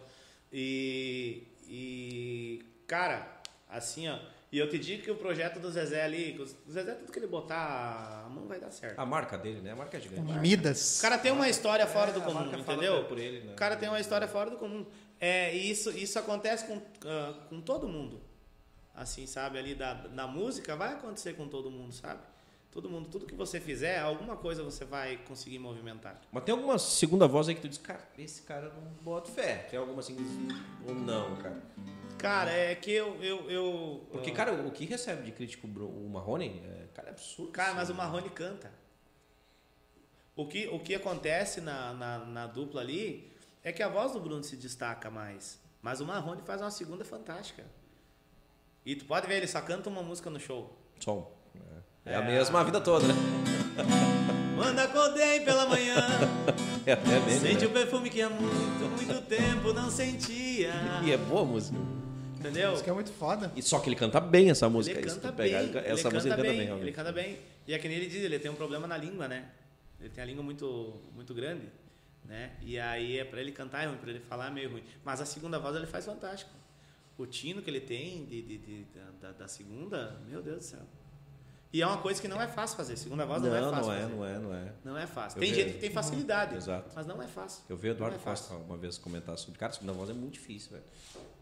E, e, cara, assim, ó. E eu te digo que o projeto do Zezé ali, o Zezé, tudo que ele botar a mão vai dar certo. A marca dele, né? A marca é gigante. Midas. O cara tem uma história fora do É, a comum, marca entendeu? por ele, né? O cara tem uma história fora do comum. É, e isso, isso acontece com, ah, com todo mundo. Assim, sabe? Ali da, da música vai acontecer com todo mundo, sabe? Todo mundo, tudo que você fizer, alguma coisa você vai conseguir movimentar. Mas tem alguma segunda voz aí que tu diz, cara, esse cara eu não bota fé. Tem alguma assim que diz, ou não, cara? Cara, é que eu. eu, eu Porque, cara, o que recebe de crítico o Marrone, é, cara, é absurdo. Cara, mas assim. o Marrone canta. O que, o que acontece na, na, na dupla ali é que a voz do Bruno se destaca mais. Mas o Marrone faz uma segunda fantástica. E tu pode ver, ele só canta uma música no show. Som. É, é a mesma a vida toda, né? <laughs> Quando acordei pela manhã, <laughs> É até bem. senti o perfume que há muito, muito tempo não sentia. E é boa a música. Entendeu? Isso que é muito foda. E só que ele canta bem essa música. Ele canta pegar, bem. ele ca- ele essa canta música ele canta bem, bem, realmente. Ele canta bem. E é que nem ele diz, ele tem um problema na língua, né? Ele tem a língua muito, muito grande, né? E aí é para ele cantar é ruim, para ele falar é meio ruim. Mas a segunda voz ele faz fantástico. O tino que ele tem de, de- de- da- da segunda, meu Deus do céu. E é uma coisa que não é fácil fazer. Segunda voz não, Não, é fácil não é, fazer. não é, não é. Não é fácil. Eu tem vi- gente que tem facilidade, Exato. mas não é fácil. Eu vi o Eduardo é. Costa uma vez comentar sobre. Cara, segunda voz é muito difícil, velho.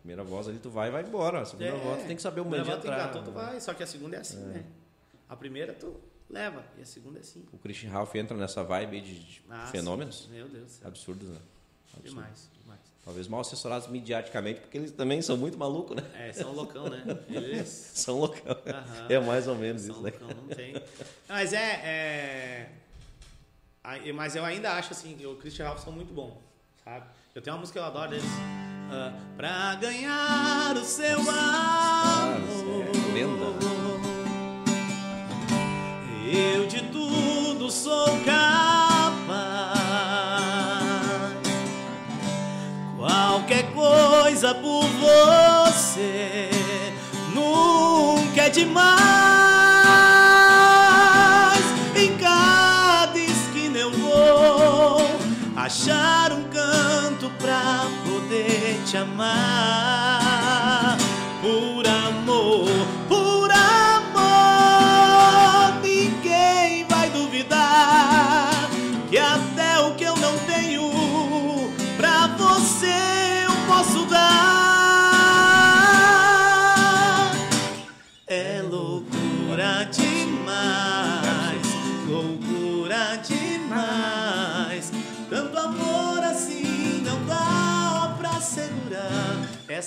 Primeira voz ali tu vai e vai embora. A segunda É, voz tu tem que saber o momento de entrar. que- tu, vai, só que a segunda é assim, né? A primeira tu leva e a segunda é assim. O Christian Ralph entra nessa vibe de, de Ah, fenômenos. Meu Deus do céu. absurdos, né? Absurdos. Demais, demais. Talvez mal assessorados mediaticamente, porque eles também são muito malucos, né? É, são loucão, né? Eles São loucão. Aham. É mais ou menos são isso, né? loucão, não tem. Mas é, é... Mas eu ainda acho assim, que o Christian Ralph são muito bons, sabe? Eu tenho uma música que eu adoro deles. ah, pra ganhar o seu amor. é lenda. Eu de tudo sou capaz. Coisa por você nunca é demais. Em cada esquina eu vou achar um canto pra poder te amar. Por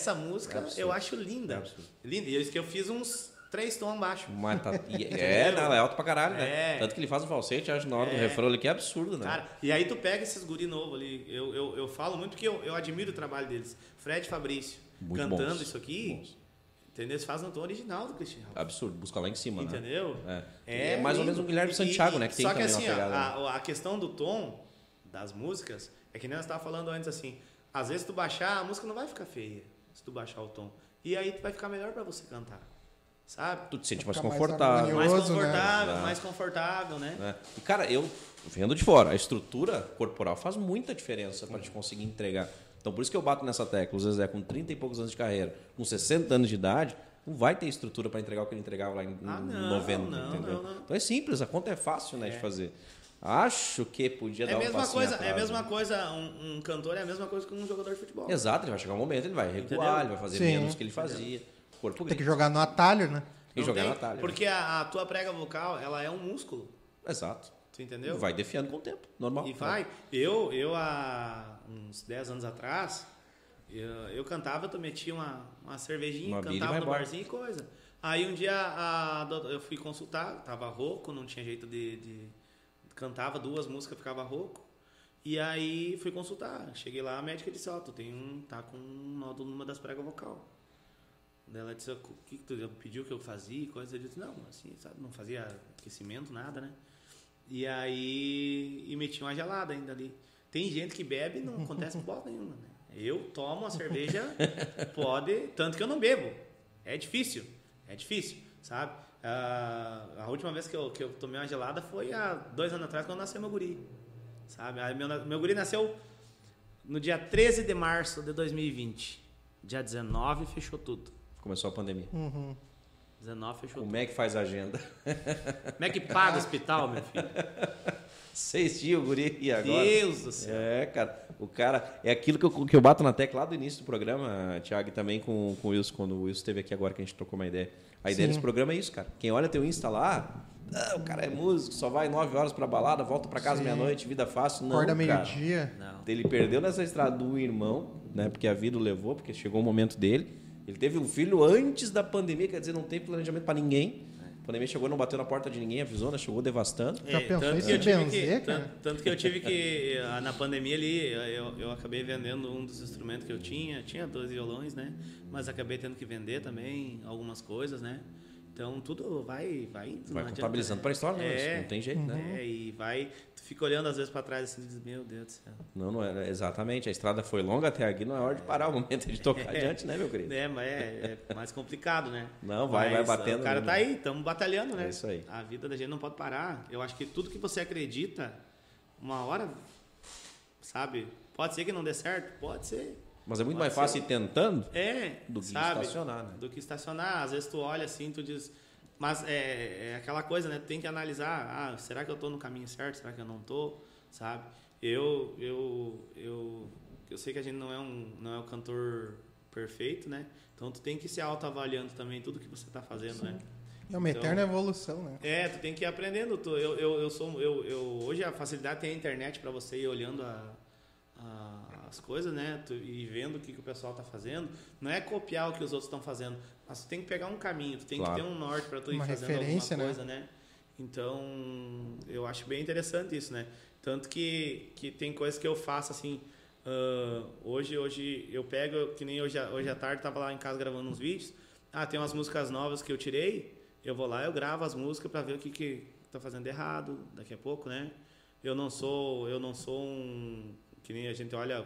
Essa música É eu acho linda. É linda. E eu disse que eu fiz uns três tons abaixo. Mas tá- <laughs> é, não, é alto pra caralho, né? É. Tanto que ele faz o falsete, acho, na hora do É. refrão ali, que é absurdo, né? Cara, e aí tu pega esses guri novo ali. Eu, eu, eu falo muito que eu, eu admiro o trabalho deles. Fred e Fabrício. Muito cantando bons, isso aqui. bons. Entendeu? Eles fazem no tom original do Cristiano. Absurdo, busca lá em cima, né? Entendeu? É. É mais ou menos um Guilherme E- Santiago, e- né? Que tem só que também assim, né? a, a questão do tom das músicas é que nem nós estávamos falando antes assim. Às vezes tu baixar, a música não vai ficar feia se tu baixar o tom. E aí vai ficar melhor pra você cantar. sabe? Tu te sente mais mais confortável. Mais Curioso, né? confortável, Exato. mais confortável, né? né? E, cara, eu vendo de fora, a estrutura corporal faz muita diferença para te conseguir entregar. Então, por isso que eu bato nessa tecla. O Zezé, com 30 e poucos anos de carreira, com 60 anos de idade, não vai ter estrutura para entregar o que ele entregava lá em, Ah, não, 90, não, entendeu? não, não. Então é simples, a conta é fácil né, de fazer. Acho que podia É dar a um mesma coisa, é a atrás, mesma né? coisa, um, um cantor é a mesma coisa que um jogador de futebol. Exato, ele vai chegar um momento, ele vai recuar, Entendeu? ele vai fazer Sim. menos do que ele fazia. Corpo Tem que grita. jogar no atalho, né? E Não jogar tem, na talha. Porque a, a tua prega vocal, ela é um músculo, Exato. tu entendeu? Vai defiando com o tempo, normal. E vai. Eu, eu há uns 10 anos atrás, eu, eu cantava, eu metia uma, uma cervejinha, Uma cantava no barzinho e coisa. Aí um dia a, eu fui consultar, tava rouco, não tinha jeito de, de- Cantava duas músicas, ficava rouco. E aí fui consultar. Cheguei lá, a médica disse, ó, tu tem um. tá com um nódulo numa das pregas vocal. Daí ela disse, o que, que tu pediu que eu fazia? Coisa. Eu disse, não, assim, sabe, não fazia aquecimento, nada, né? E aí e meti uma gelada ainda ali. Tem gente que bebe e não acontece <laughs> bosta nenhuma, né? Eu tomo a cerveja, pode, tanto que eu não bebo. É difícil, é difícil, sabe? Ah, a última vez que eu, que eu tomei uma gelada foi há dois anos atrás, quando nasceu meu guri, sabe? Aí meu, meu guri nasceu no dia 13 de março de 2020. Dia 19 fechou tudo. Começou a pandemia. Uhum. 19 fechou Como é que faz a agenda? tudo. Como é que paga o hospital, meu filho? <laughs> Seis dias, o guri, e agora? Deus do céu. É, cara. O cara. É aquilo que eu, que eu bato na tecla lá do início do programa, Thiago, e também com, com o Wilson, quando o Wilson esteve aqui agora que a gente trocou uma ideia. A ideia Sim. desse programa é isso, cara. Quem olha teu Insta lá, ah, o cara é músico, só vai nove horas pra balada, volta pra casa meia-noite, vida fácil. Não, Acorda meio-dia. Não. Ele perdeu nessa estrada do irmão, né? Porque a vida o levou, porque chegou o momento dele. Ele teve um filho antes da pandemia, quer dizer, não tem planejamento pra ninguém. A pandemia chegou, não bateu na porta de ninguém, avisou, né? Chegou devastando. Já pensou tanto em que eu tive benzer, que, tanto, tanto que eu tive que ah, na pandemia ali eu, eu acabei vendendo um dos instrumentos que eu tinha tinha dois violões né mas acabei tendo que vender também algumas coisas né então tudo vai vai indo, Vai não adianta, contabilizando né? história, né? é, Não tem jeito, né? é, e vai tu fica olhando às vezes para trás assim e diz meu Deus do céu Não, não é. Exatamente. A estrada foi longa até aqui, não é hora de parar, o momento de tocar <laughs> adiante, né, meu querido? é mas é, é mais complicado né Não, vai- vai Mas, batendo o cara tá aí estamos batalhando né É isso aí. a vida da gente não pode parar eu acho que tudo que você acredita uma hora sabe pode ser que não dê certo pode ser Mas é muito Pode mais fácil ir tentando é do que sabe? estacionar, né? do que estacionar às vezes tu olha assim tu diz mas é, é aquela coisa né tu tem que analisar ah será que eu tô no caminho certo será que eu não tô sabe eu eu eu eu sei que a gente não é um não é um cantor perfeito né então tu tem que se autoavaliando também tudo que você tá fazendo né É uma Então- eterna evolução, né? é, tu tem que ir aprendendo. Tu, eu, eu, eu sou, eu, eu, hoje a facilidade tem a internet para você ir olhando a, a- as coisas, né? Tu, e vendo o que, que o pessoal tá fazendo. Não é copiar o que os outros estão fazendo, mas tu tem que pegar um caminho, tu tem Claro. que ter um norte para tu ir Uma fazendo referência, né? alguma coisa, né? Então, eu acho bem interessante isso, né? Tanto que, que tem coisas que eu faço assim. ah, hoje, hoje eu pego, que nem hoje, à- hoje à tarde, tava lá em casa gravando uns vídeos. Ah, tem umas músicas novas que eu tirei. Eu vou lá, eu gravo as músicas para ver o que que tá fazendo errado daqui a pouco, né? Eu não sou, eu não sou um que nem a gente olha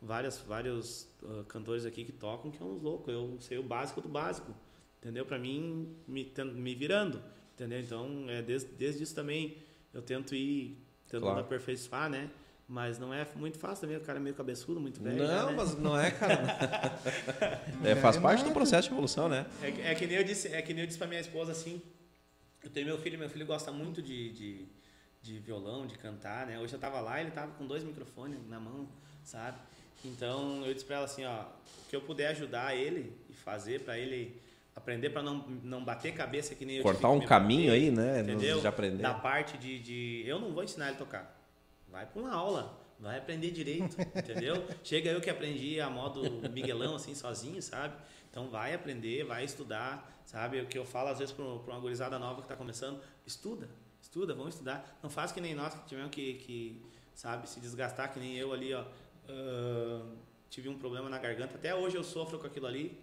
várias vários ah, cantores aqui que tocam que são uns loucos. Eu sei o básico do básico, entendeu? Para mim me me virando, entendeu? Então, é desde, desde isso também eu tento ir tentando Claro. aperfeiçoar, né? Mas não é muito fácil também, o cara é meio cabeçudo, muito velho. Não, né? mas não é, cara. <laughs> É, faz É parte do processo de evolução, né? É, que- é que nem eu disse, é que nem eu disse pra minha esposa assim. Eu tenho meu filho, meu filho gosta muito de, de, de violão, de cantar, né? Hoje eu tava lá, ele tava com dois microfones na mão, sabe? Então eu disse pra ela assim, ó, o que eu puder ajudar ele e fazer pra ele aprender pra não, não bater cabeça que nem eu Cortar que um caminho bater, aí, né? Entendeu? De aprender. Da parte de, de. Eu não vou ensinar ele a tocar. Vai pra uma aula. Vai aprender direito, <laughs> entendeu? Chega eu que aprendi a modo Miguelão, assim, sozinho, sabe? Então vai aprender, vai estudar, sabe? O que eu falo às vezes pra uma gurizada nova que tá começando, estuda, estuda, vamos estudar. Não faz que nem nós que tivemos que, que sabe, se desgastar, que nem eu ali, ó. Tive um problema na garganta. Até hoje eu sofro com aquilo ali,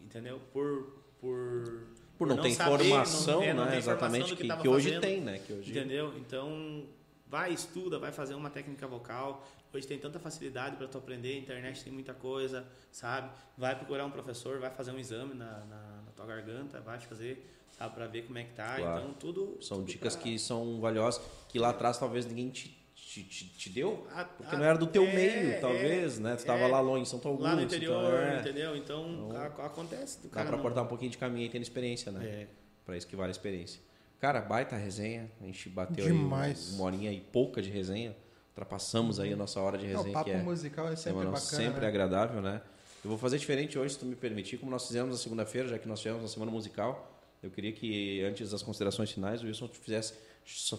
entendeu? Por. Por, Por não, ter saber, informação, é, não né? informação Exatamente, do que, tava que hoje fazendo. tem, né? Que hoje... Entendeu? Então, vai, estuda, vai fazer uma técnica vocal. Hoje tem tanta facilidade para tu aprender, internet tem muita coisa, sabe? Vai procurar um professor, vai fazer um exame na, na, na tua garganta, vai fazer, sabe, para ver como é que tá. Claro. Então, tudo. São tudo dicas pra- que são valiosas, que lá atrás talvez ninguém te, te, te, te deu, Ah, porque ah, não era do teu é, meio, talvez, é, né? Tu tava é. lá longe em São Paulo. Lá no interior, então, é, entendeu? Então, a- acontece Dá cara. pra não- cortar um pouquinho de caminho e tendo experiência, né? É. Pra isso que vale a experiência. Cara, baita resenha. A gente bateu Demais. aí uma horinha e pouca de resenha. Ultrapassamos aí a nossa hora de É, resenha, o papo que é musical é sempre bacana. sempre né? agradável, né? Eu vou fazer diferente hoje, se tu me permitir, como nós fizemos na segunda-feira, já que nós tivemos a semana musical. Eu queria que antes das considerações finais, o Wilson fizesse,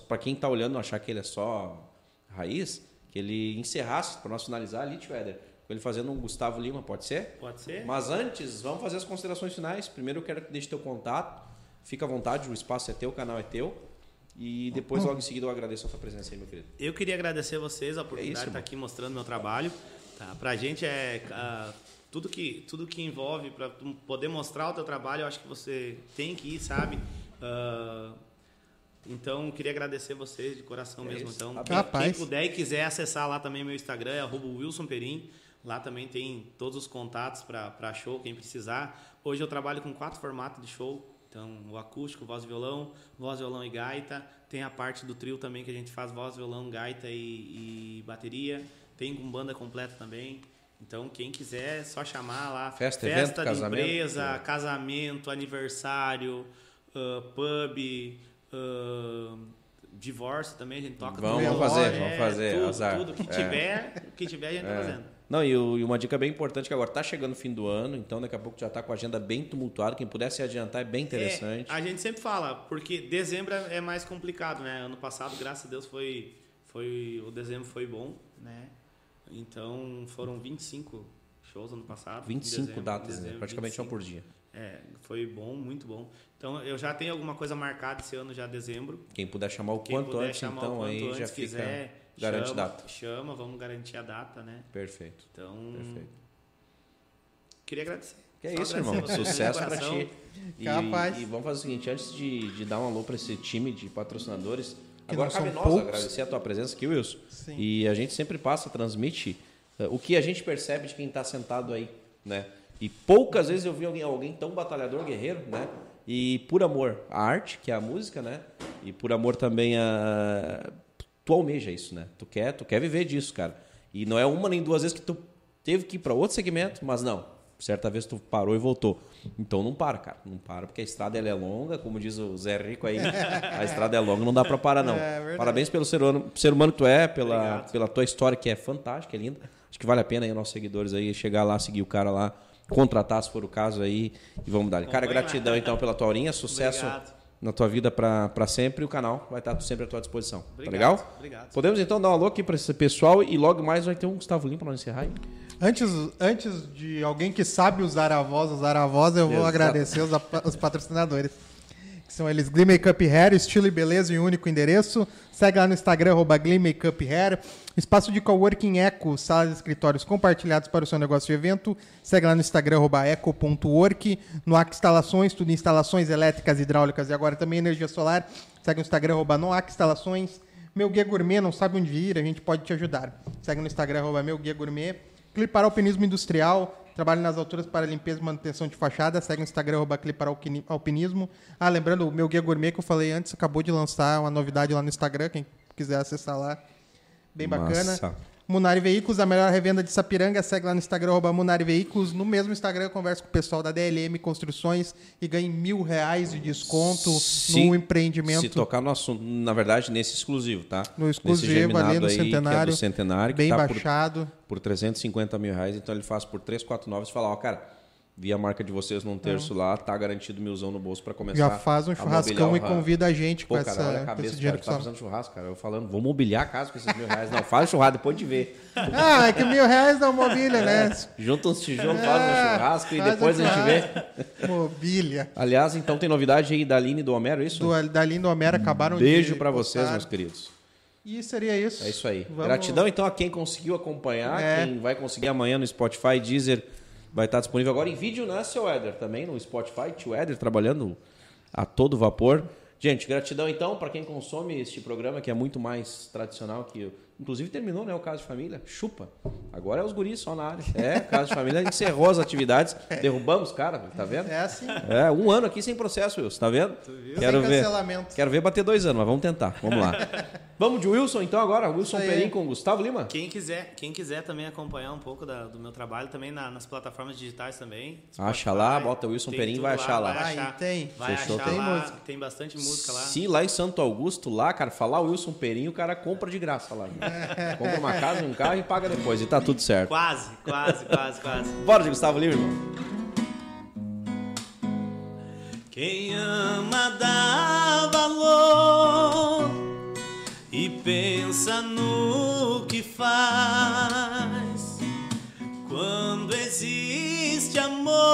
para quem tá olhando, não achar que ele é só raiz, que ele encerrasse para nós finalizar ali, tio Éder, com ele fazendo um Gustavo Lima, pode ser? Pode ser? Mas antes, vamos fazer as considerações finais. Primeiro eu quero que deixe teu contato. Fica à vontade, o espaço é teu, o canal é teu. E depois, logo em seguida, eu agradeço a tua presença aí, meu querido. Eu queria agradecer a vocês a oportunidade isso, de estar aqui mostrando meu trabalho. Tá? Pra gente é ah, tudo que tudo que envolve para poder mostrar o teu trabalho, eu acho que você tem que ir, sabe? Ah, então, queria agradecer vocês de coração É mesmo. isso. Então, quem, Rapaz. quem puder e quiser acessar lá também meu Instagram, é arroba Wilson Perim. Lá também tem todos os contatos para show, quem precisar. Hoje eu trabalho com quatro formatos de show. Então, o acústico, voz e violão, voz, violão e gaita. Tem a parte do trio também que a gente faz voz, violão, gaita e, e bateria. Tem com banda completa também. Então, quem quiser, é só chamar lá. Festa, evento, de casamento. empresa, É. casamento, aniversário, ah, pub, divórcio também, a gente toca. Vamos tudo. fazer, vamos fazer, Tudo, azar. tudo que É. tiver, o que tiver a gente tá É. fazendo. Não, e, o- e uma dica bem importante que agora tá chegando o fim do ano, então daqui a pouco já tá com a agenda bem tumultuada. Quem puder se adiantar é bem interessante. É, a gente sempre fala, porque dezembro é mais complicado, né? Ano passado, graças a Deus, foi, foi o dezembro foi bom, né? Então foram 25 shows ano passado. em 25 dezembro, datas, né? dezembro, praticamente um 25. por dia. É, foi bom, muito bom. Então eu já tenho alguma coisa marcada esse ano já dezembro. Quem puder chamar o Quem quanto puder antes, chamar o então quanto aí antes, já fica. quiser, garante chama, data. Chama, vamos garantir a data, né? Perfeito. Então, Perfeito. queria agradecer. Que é Só isso, irmão. <laughs> Sucesso pra ti. E, Capaz. e vamos fazer o seguinte, antes de, de dar um alô pra esse time de patrocinadores, Que agora cabe são nós poucos. agradecer a tua presença aqui, Wilson. Sim. E a gente sempre passa, transmite eh, o que a gente percebe de quem está sentado aí, né? E poucas vezes eu vi alguém, alguém tão batalhador, guerreiro, né? E por amor à arte, que é a música, né? E por amor também a tu almeja isso, né? Tu quer, tu quer viver disso, cara. E não é uma nem duas vezes que tu teve que ir para outro segmento, mas não. Certa vez tu parou e voltou. Então não para, cara. Não para, porque a estrada é longa, como diz o Zé Rico aí. a estrada é longa, não dá para parar, não. <laughs> É verdade. Parabéns pelo ser humano, ser humano que tu é, pela, Obrigado. pela tua história, que é fantástica, é linda. Acho que vale a pena aí, nossos seguidores aí, chegar lá, seguir o cara lá, contratar, se for o caso aí, e vamos dar. Cara, Acompanha. gratidão então pela tua horinha, sucesso Obrigado. na tua vida para sempre. E o canal vai estar sempre à tua disposição. Obrigado, Tá legal? obrigado. Podemos então dar um alô aqui para esse pessoal e logo mais vai ter um Gustavo Lim para nós encerrar aí. Antes, antes de alguém que sabe usar a voz, usar a voz, eu vou Exato. agradecer os, os patrocinadores. São eles Glee Makeup Hair, estilo e beleza um único endereço. Segue lá no Instagram, arroba Glee Makeup Hair. Espaço de coworking Eco, salas e escritórios compartilhados para o seu negócio de evento. Segue lá no Instagram, arroba eco.work. No Instalações, tudo instalações elétricas, hidráulicas e agora também energia solar. Segue no Instagram, arroba Noac Instalações. Meu Guia Gourmet, não sabe onde ir, a gente pode te ajudar. Segue no Instagram, arroba Meu Guia Gourmet. Clipar Alpinismo Industrial, trabalho nas alturas para limpeza e manutenção de fachada. Segue no Instagram, arroba Alquini- Alpinismo. Ah, lembrando, o meu Guia Gourmet que eu falei antes, acabou de lançar uma novidade lá no Instagram, quem quiser acessar lá. Bem bacana. Munari Veículos, a melhor revenda de Sapiranga. Segue lá no Instagram, arroba Munari Veículos. No mesmo Instagram, eu converso com o pessoal da DLM Construções e ganhe mil reais de desconto Se- no empreendimento. Se tocar no assunto, na verdade, nesse exclusivo, tá? No exclusivo ali no aí, é Centenário, do Centenário, bem tá por baixado. por 350 mil reais, então ele faz por 349 e fala, ó, cara, vi a marca de vocês num terço lá, tá garantido milzão no bolso para começar. Já faz um churrascão e convida a gente Pô, com, cara, essa, olha a cabeça, esse do dinheiro cara que tá fazendo churrasco, cara. Eu falando, vou mobiliar a casa com esses mil reais. Não, faz churrasco depois de ver. Ah, é que mil reais não mobília, né? Junta uns tijolos, faz um churrasco e depois um a gente vê. Mobília. Aliás, então tem novidade aí da Aline e do Homero, é isso? Do, da Linda Homero acabaram Beijo de para vocês, meus queridos. E seria isso. É isso aí. Vamos- Gratidão então a quem conseguiu acompanhar, É. quem vai conseguir amanhã no Spotify, Deezer, vai estar disponível agora em vídeo, né, seu Éder? Também no Spotify, tio Éder trabalhando a todo vapor. Gente, gratidão então para quem consome este programa, que é muito mais tradicional que Inclusive terminou, né? O caso de família. Chupa. Agora é os guris só na área. É, caso de família, encerrou as atividades. Derrubamos, cara, tá vendo? É assim. É, um ano aqui sem processo, Wilson, tá vendo? Quero Sem ver. cancelamento. Quero ver bater dois anos, mas vamos tentar. Vamos lá. <laughs> vamos de Wilson, então, agora. Wilson. Perim com Gustavo Lima. Quem quiser, quem quiser também acompanhar um pouco da- do meu trabalho também na- nas plataformas digitais também. Acha lá, bota Wilson Perim, vai achar lá. Vai achar, tem. vai Fechou. achar Tem lá, música. tem bastante música lá. Se lá em Santo Augusto, lá, cara, falar Wilson Perim, o cara compra de graça lá. <laughs> compra uma casa, um carro e paga depois. E tá tudo certo. Quase, quase, quase, quase. Bora de Gustavo Lima, irmão. Quem ama dá valor e pensa no que faz. Quando existe amor,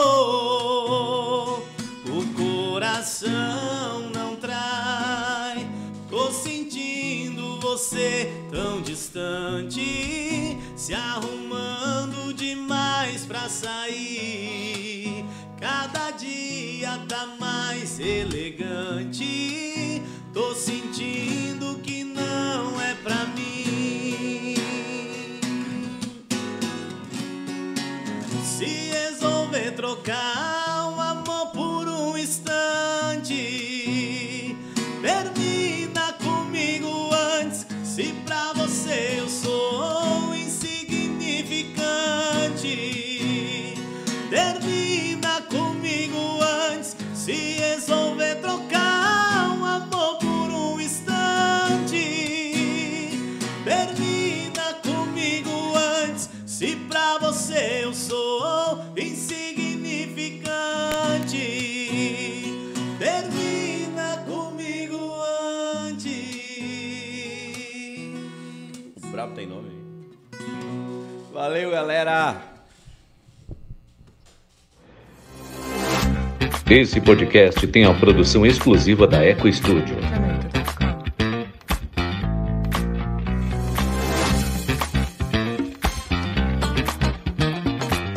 o coração você tão distante, se arrumando demais pra sair. Cada dia tá mais elegante. Tô sentindo que não é pra mim. Se resolver trocar Valeu, galera. Esse podcast tem a produção exclusiva da Eco Studio.